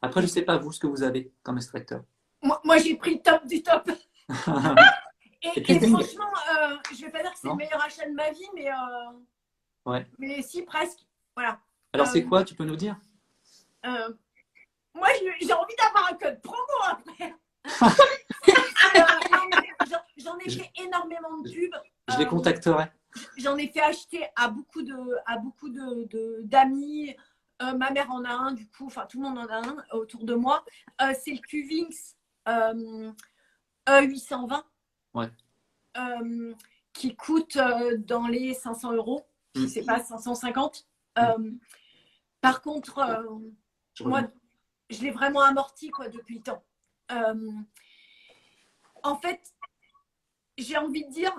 Après, je ne sais pas vous ce que vous avez comme extracteur. Moi, j'ai pris le top du top. <laughs> et, franchement, euh, je ne vais pas dire que c'est le meilleur achat de ma vie, mais, euh, ouais. mais si, presque. Voilà. Alors, c'est euh, quoi Tu peux nous dire? Moi, j'ai envie d'avoir un code promo après. <laughs> J'en ai fait énormément de pubs. Je les contacterai. J'en ai fait acheter à beaucoup de, à beaucoup de, d'amis. ma mère en a un, du coup, enfin tout le monde en a un autour de moi. c'est le Qvings euh, E820. Ouais. Euh, qui coûte euh, dans les 500 euros, je ne mm. sais pas, 550. Par contre, moi, je l'ai vraiment amorti quoi, depuis le temps. en fait, j'ai envie de dire,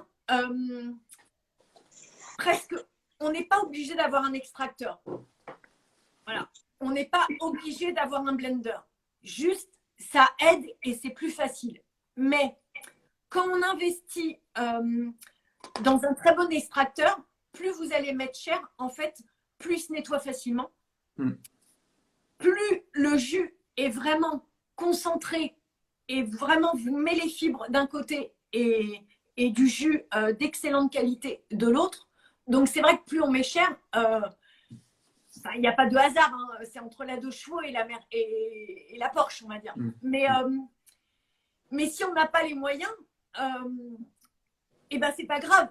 presque, on n'est pas obligé d'avoir un extracteur. Voilà. On n'est pas obligé d'avoir un blender. Juste, ça aide et c'est plus facile. Mais quand on investit euh, dans un très bon extracteur, plus vous allez mettre cher, en fait, plus il se nettoie facilement. Hmm. Plus le jus est vraiment concentré et vraiment vous met les fibres d'un côté et, du jus euh, d'excellente qualité de l'autre. Donc c'est vrai que plus on met cher, euh, il n'y a pas de hasard, hein. c'est entre la deux chevaux et la, mer et, la Porsche, on va dire. Mm. Mais, euh, mais si on n'a pas les moyens, euh, et eh ben c'est pas grave.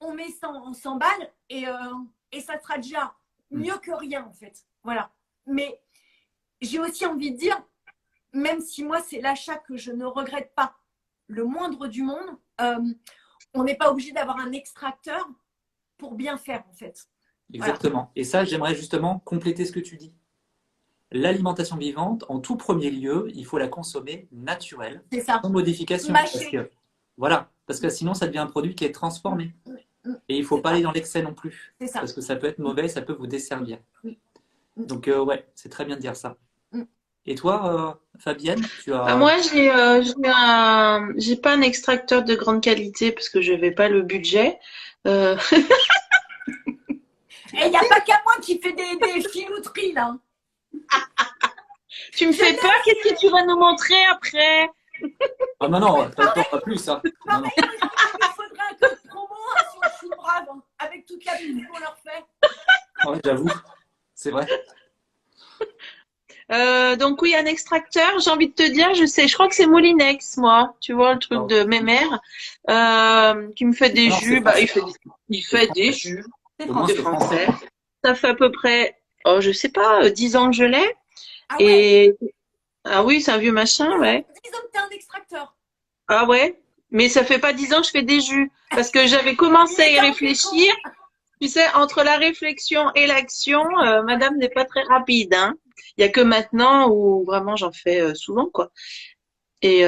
On met 100, 100 balles et, euh, et ça sera déjà mieux que rien, en fait. Voilà. Mais j'ai aussi envie de dire, même si moi, c'est l'achat que je ne regrette pas le moindre du monde, euh, on n'est pas obligé d'avoir un extracteur pour bien faire, en fait. Exactement. Et ça, j'aimerais justement compléter ce que tu dis. L'alimentation vivante, en tout premier lieu, il faut la consommer naturelle, sans modification. Parce que, voilà, parce que sinon, ça devient un produit qui est transformé. Et il ne faut pas aller dans l'excès non plus. Parce que ça peut être mauvais, ça peut vous desservir. Donc, euh, ouais, c'est très bien de dire ça. Mm. Et toi, euh, Fabienne, tu as... Bah, moi, j'ai euh, j'ai pas un extracteur de grande qualité parce que je n'avais pas le budget. Et il n'y a pas qu'à moi qui fait des, des filouteries, là. <laughs> tu me fais peur, qu'est-ce que tu vas nous montrer après? Ah non, non, pas, pas plus, ça. Non, mais il faudrait un code promo hein, sur hein, avec toute la pub qu'on leur fait. Ouais, j'avoue, c'est vrai. <laughs> Euh, donc oui, un extracteur, j'ai envie de te dire, je sais, je crois que c'est Molinex, moi, tu vois, le truc oh. de mes mères, euh, qui me fait des jus, bah, il fait, il fait des jus. C'est français. Ça fait à peu près, oh, je sais pas, euh, dix ans que je l'ai. Ah et ah oui, c'est un vieux machin, ouais. 10 ans que t'es un extracteur. Ah ouais, mais ça fait pas dix ans que je fais des jus parce que j'avais commencé à y réfléchir. Tu sais, entre la réflexion et l'action, euh, Madame n'est pas très rapide. Hein. Il y a que maintenant où vraiment j'en fais euh, souvent, quoi. Et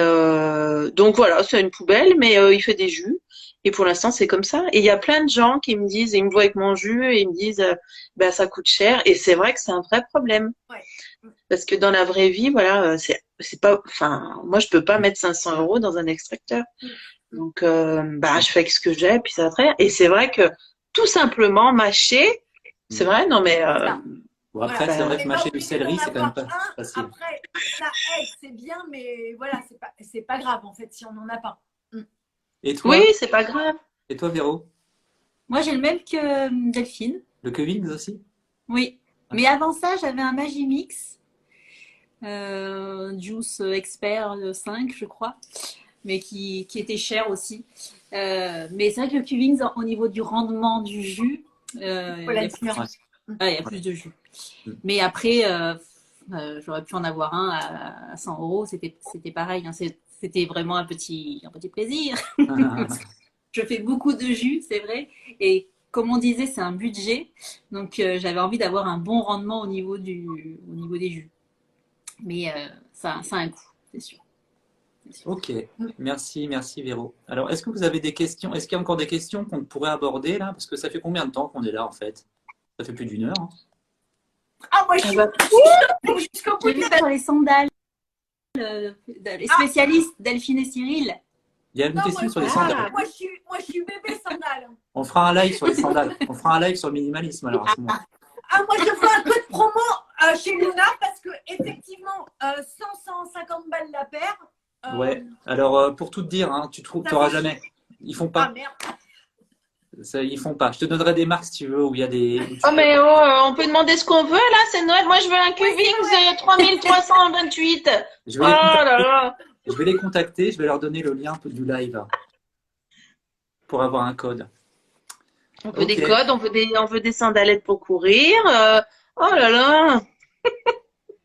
donc voilà, c'est une poubelle, mais il fait des jus. Et pour l'instant, c'est comme ça. Et il y a plein de gens qui me disent, ils me voient avec mon jus et ils me disent, euh, bah, ça coûte cher. Et c'est vrai que c'est un vrai problème. Parce que dans la vraie vie, voilà, euh, c'est, c'est pas, enfin, moi, je peux pas mettre 500 euros dans un extracteur. Mm. Donc, euh, bah, je fais avec ce que j'ai, puis ça va très bien. Et c'est vrai que tout simplement mâcher, c'est vrai, non mais. Bon, après, c'est vrai que mâcher du céleri, c'est quand même pas facile. Après, ça aide, c'est bien, mais voilà, c'est pas, c'est pas grave en fait si on n'en a pas. Et toi? Oui, c'est pas grave. Et toi, Véro? Moi, j'ai le même que euh, Delphine. Le Kevin aussi? Oui. Mais avant ça, j'avais un Magimix. Euh, Juice Expert 5, je crois. Mais qui, était cher aussi. Euh, mais c'est vrai que le Cuvings, au niveau du rendement du jus, euh, il, y a plus, il, y a plus, de jus. Mm. Mais après, j'aurais pu en avoir un à, 100 euros. C'était pareil. Hein c'était vraiment un petit, un petit plaisir. <laughs> je fais beaucoup de jus, c'est vrai. Et comme on disait, c'est un budget. Donc, euh, j'avais envie d'avoir un bon rendement au niveau, du, au niveau des jus. Mais euh, ça, ça a un coût, c'est sûr. Ok, merci, merci Véro. Alors, est-ce que vous avez des questions? Est-ce qu'il y a encore des questions qu'on pourrait aborder là? Parce que ça fait combien de temps qu'on est là en fait? Ça fait plus d'une heure. Hein. ah, moi je suis jusqu'au bout. les sandales. sandales, les spécialistes Delphine et Cyril. Il y a une question sur les sandales. Moi je, suis, moi, je suis bébé sandales. On fera un live sur les sandales. On fera un live sur le minimalisme alors à ce moment. Ah, moi, je fais un peu de promo euh, chez Luna parce que, effectivement, euh, 100, 150 balles la paire. Euh, ouais, alors euh, pour tout te dire, hein, tu n'auras jamais. Ils font pas. Ah, merde. Ça, ils font pas. Je te donnerai des marques si tu veux où il y a des. Oh, mais oh, on peut demander ce qu'on veut là, c'est Noël. Moi, je veux un Cuvings 3328. Je vais, oh les là là. je vais les contacter, je vais leur donner le lien du live pour avoir un code. On veut des codes, on veut des, on veut des sandalettes pour courir. euh, oh là là. <laughs>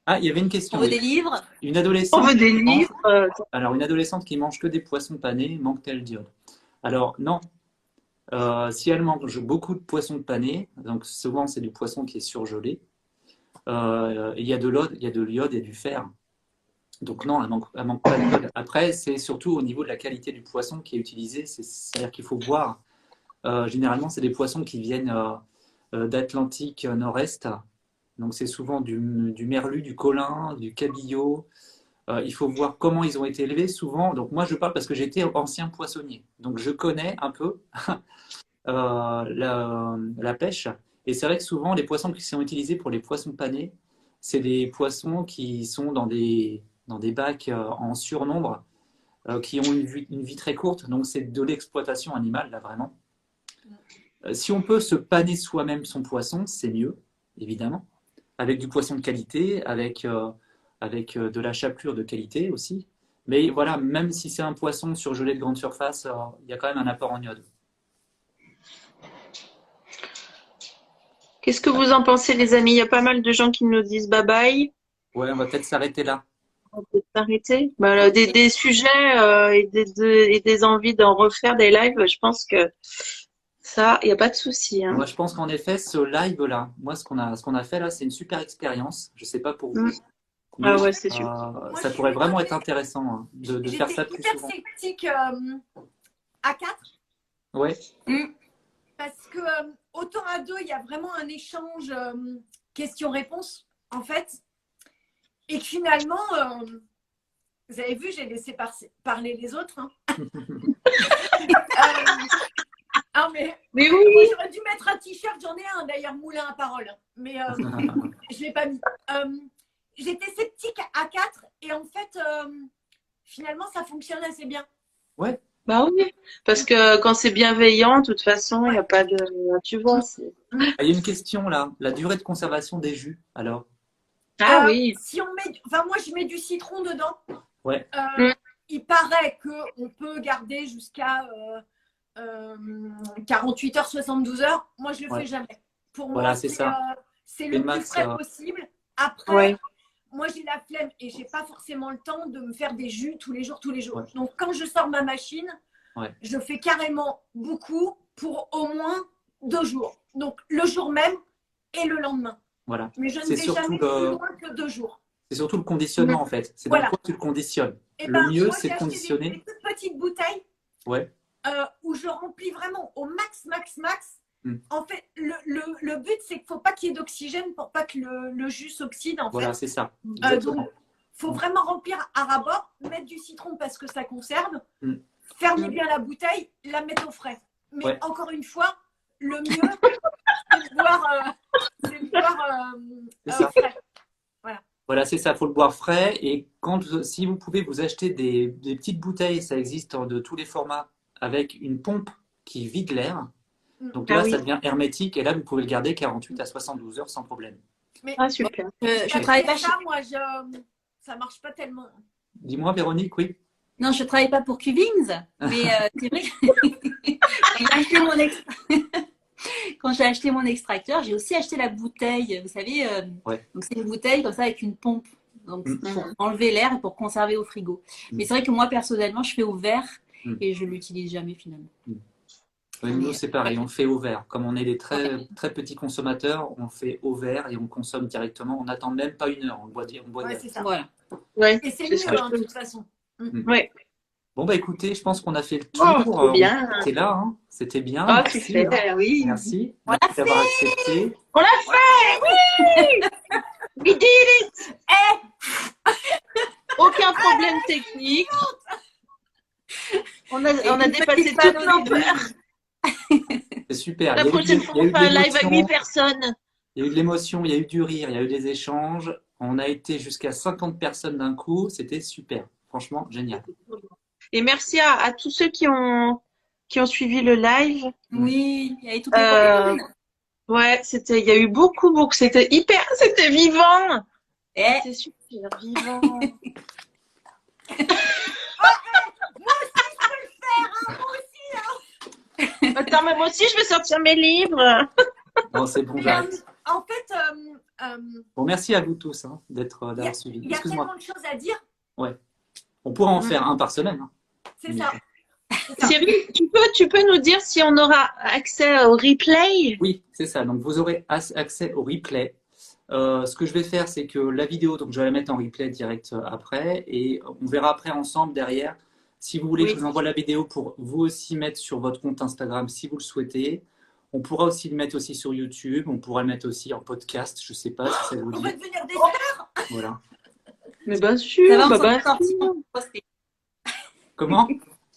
Ah, il y avait une question. On veut des livres. Une adolescente. On veut des qui mange- livres. euh, Alors, une adolescente qui mange que des poissons panés, manque-t-elle d'iode? Alors, non. Euh, si elle mange beaucoup de poissons panés, donc souvent c'est du poisson qui est surgelé, euh, il y a de l'iode, il y a de l'iode et du fer. Donc non, elle manque, elle manque pas d'iode. Après, c'est surtout au niveau de la qualité du poisson qui est utilisé. C'est- C'est-à-dire qu'il faut voir. Euh, généralement, c'est des poissons qui viennent d'Atlantique nord-est. Donc c'est souvent du, merlu, du colin, du cabillaud. Euh, il faut voir comment ils ont été élevés souvent. Donc moi je parle parce que j'étais ancien poissonnier. Donc je connais un peu <laughs> euh, la, pêche. Et c'est vrai que souvent les poissons qui sont utilisés pour les poissons panés, c'est des poissons qui sont dans des, dans des bacs euh, en surnombre, qui ont une vie, une vie très courte. Donc c'est de l'exploitation animale là vraiment. Si on peut se paner soi-même son poisson, c'est mieux, évidemment. Avec du poisson de qualité, avec... euh, avec euh, de la chapelure de qualité aussi. Mais voilà, même si c'est un poisson surgelé de grande surface, euh, il y a quand même un apport en iode. Qu'est-ce que vous en pensez, les amis? Il y a pas mal de gens qui nous disent bye bye. Ouais, on va peut-être s'arrêter là. On peut s'arrêter. Bah, des, des sujets euh, et, des, de- et des envies d'en refaire des lives, je pense que ça, il n'y a pas de souci. Hein. Moi, je pense qu'en effet, ce live-là, moi, ce qu'on a, ce qu'on a fait là, c'est une super expérience. Je sais pas pour vous. Mm. mais, Ah ouais, c'est sûr. euh, ça pourrait vraiment être intéressant hein, de, de faire ça plus hyper souvent. sceptique euh, à 4 Ouais, parce que euh, autant à deux, il y a vraiment un échange euh, question-réponse, en fait. Et que finalement, euh, vous avez vu, j'ai laissé par- parler les autres. hein. <laughs> Euh, ah, mais Mais oui, j'aurais dû mettre un t-shirt, j'en ai un d'ailleurs, moulin à parole. Mais euh, <laughs> je ne l'ai pas mis. Euh, J'étais sceptique à 4 et en fait, euh, finalement, ça fonctionne assez bien. bah oui. Parce que quand c'est bienveillant, de toute façon, il n'y a pas de. Tu vois. c'est- Ah, Il y a une question là. La durée de conservation des jus, alors? Ah Euh, oui. Si on met, enfin moi je mets du citron dedans. Ouais. Euh, Mm. Il paraît que on peut garder jusqu'à 48 heures, 72 heures. Moi je le Ouais. fais jamais. Pour Voilà, moi c'est euh, c'est Le plus frais euh, possible. Après, Ouais. moi j'ai la flemme et j'ai pas forcément le temps de me faire des jus tous les jours, tous les jours. Ouais. Donc quand je sors ma machine, je fais carrément beaucoup pour au moins deux jours. Donc le jour même et le lendemain. Voilà. Mais je ne vais jamais le- plus loin que deux jours. C'est surtout le conditionnement en fait. C'est dans Voilà. quoi tu le conditionnes. Eh Le ben, mieux, c'est conditionner. Des, des toutes petites bouteilles Ouais. Euh, où je remplis vraiment au max, max, max. Mm. En fait, le, le, le but, c'est qu'il ne faut pas qu'il y ait d'oxygène pour pas que le, le jus s'oxyde. En Voilà, fait, c'est ça. Euh, donc, faut vraiment remplir à rabord, mettre du citron parce que ça conserve, Mm. fermer Mm. bien la bouteille, la mettre au frais. Mais Ouais. encore une fois, le mieux, <laughs> c'est de boire, euh, de boire euh, frais. Voilà, c'est ça, faut le boire frais. Et quand, si vous pouvez vous acheter des, des petites bouteilles, ça existe de tous les formats, avec une pompe qui vide l'air. Mm. Donc Ah là, oui. ça devient hermétique et là, vous pouvez le garder 48 à 72 heures sans problème. Ah, super. Euh, je travaille pas chez... ça, moi, je, ça marche pas tellement. Dis-moi, Véronique, oui. Non, je travaille pas pour Cuvings, mais euh, <laughs> c'est vrai que quand <laughs> j'ai acheté mon ex- <laughs> quand j'ai acheté mon extracteur, j'ai aussi acheté la bouteille. Vous savez, euh, Ouais. donc c'est une bouteille comme ça avec une pompe, donc Mm. pour enlever l'air et pour conserver au frigo. Mais c'est vrai que moi personnellement, je fais au verre Mm. et je l'utilise jamais finalement. Oui, nous, c'est pareil, on le fait au verre. Comme on est des très, très petits consommateurs, on le fait au verre et on consomme directement. On n'attend même pas une heure, on boit, on boit Ouais, direct. c'est ça. Voilà. Ouais. Et c'est mieux, ça. hein, de toute façon. Ouais. Bon, bah écoutez, je pense qu'on a fait le Oh, tour. Euh, bien. C'était là, hein. c'était bien. Ah, Merci, super, hein. oui. Merci. On l'a Merci d'avoir accepté. On l'a fait, oui! <laughs> We did it! Aucun problème technique. On a, on a dépassé toutes nos peurs. C'est super. La prochaine fois, on fait un live à 8 personnes. Il y a eu de l'émotion, il y a eu du rire, il y a eu des échanges. On a été jusqu'à 50 personnes d'un coup. C'était super. Franchement, génial. Et merci à, tous ceux qui ont, qui ont suivi le live. Oui, il y a eu toutes les euh, Ouais, c'était, il y a eu beaucoup, beaucoup. C'était hyper, <laughs> c'était vivant. Eh. C'était super vivant. <laughs> moi aussi, je peux le faire. Hein, moi aussi. Hein. Attends, mais moi aussi, je vais sortir mes livres. <laughs> bon, c'est bon, j'arrête. En fait, euh, euh, bon, merci à vous tous hein, d'être d'avoir suivi. Il y a tellement de choses à dire. Ouais. On pourra en faire un par semaine. Hein. C'est ça. <laughs> Cyril, tu peux, tu peux nous dire si on aura accès au replay? Oui, c'est ça. Donc, vous aurez accès au replay. Euh, ce que je vais faire, c'est que la vidéo, donc je vais la mettre en replay direct euh, après et on verra après ensemble derrière. Si vous voulez je vous envoie la vidéo pour vous aussi mettre sur votre compte Instagram si vous le souhaitez. On pourra aussi le mettre aussi sur YouTube. On pourra le mettre aussi en podcast. Je ne sais pas si ça vous dit. On va devenir des stars Voilà. Mais bien sûr. Ça va, bah, poster. Comment?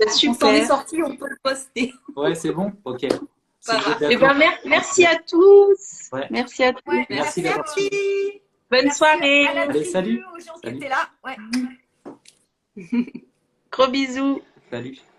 Super. On est sorti, on peut le poster. Ouais, c'est bon? Ok. Eh ben, merci à tous. Merci à tous. merci, merci. Bonne soirée. Allez, salut. Aux gens qui étaient là. Ouais. <laughs> Gros bisous. Salut.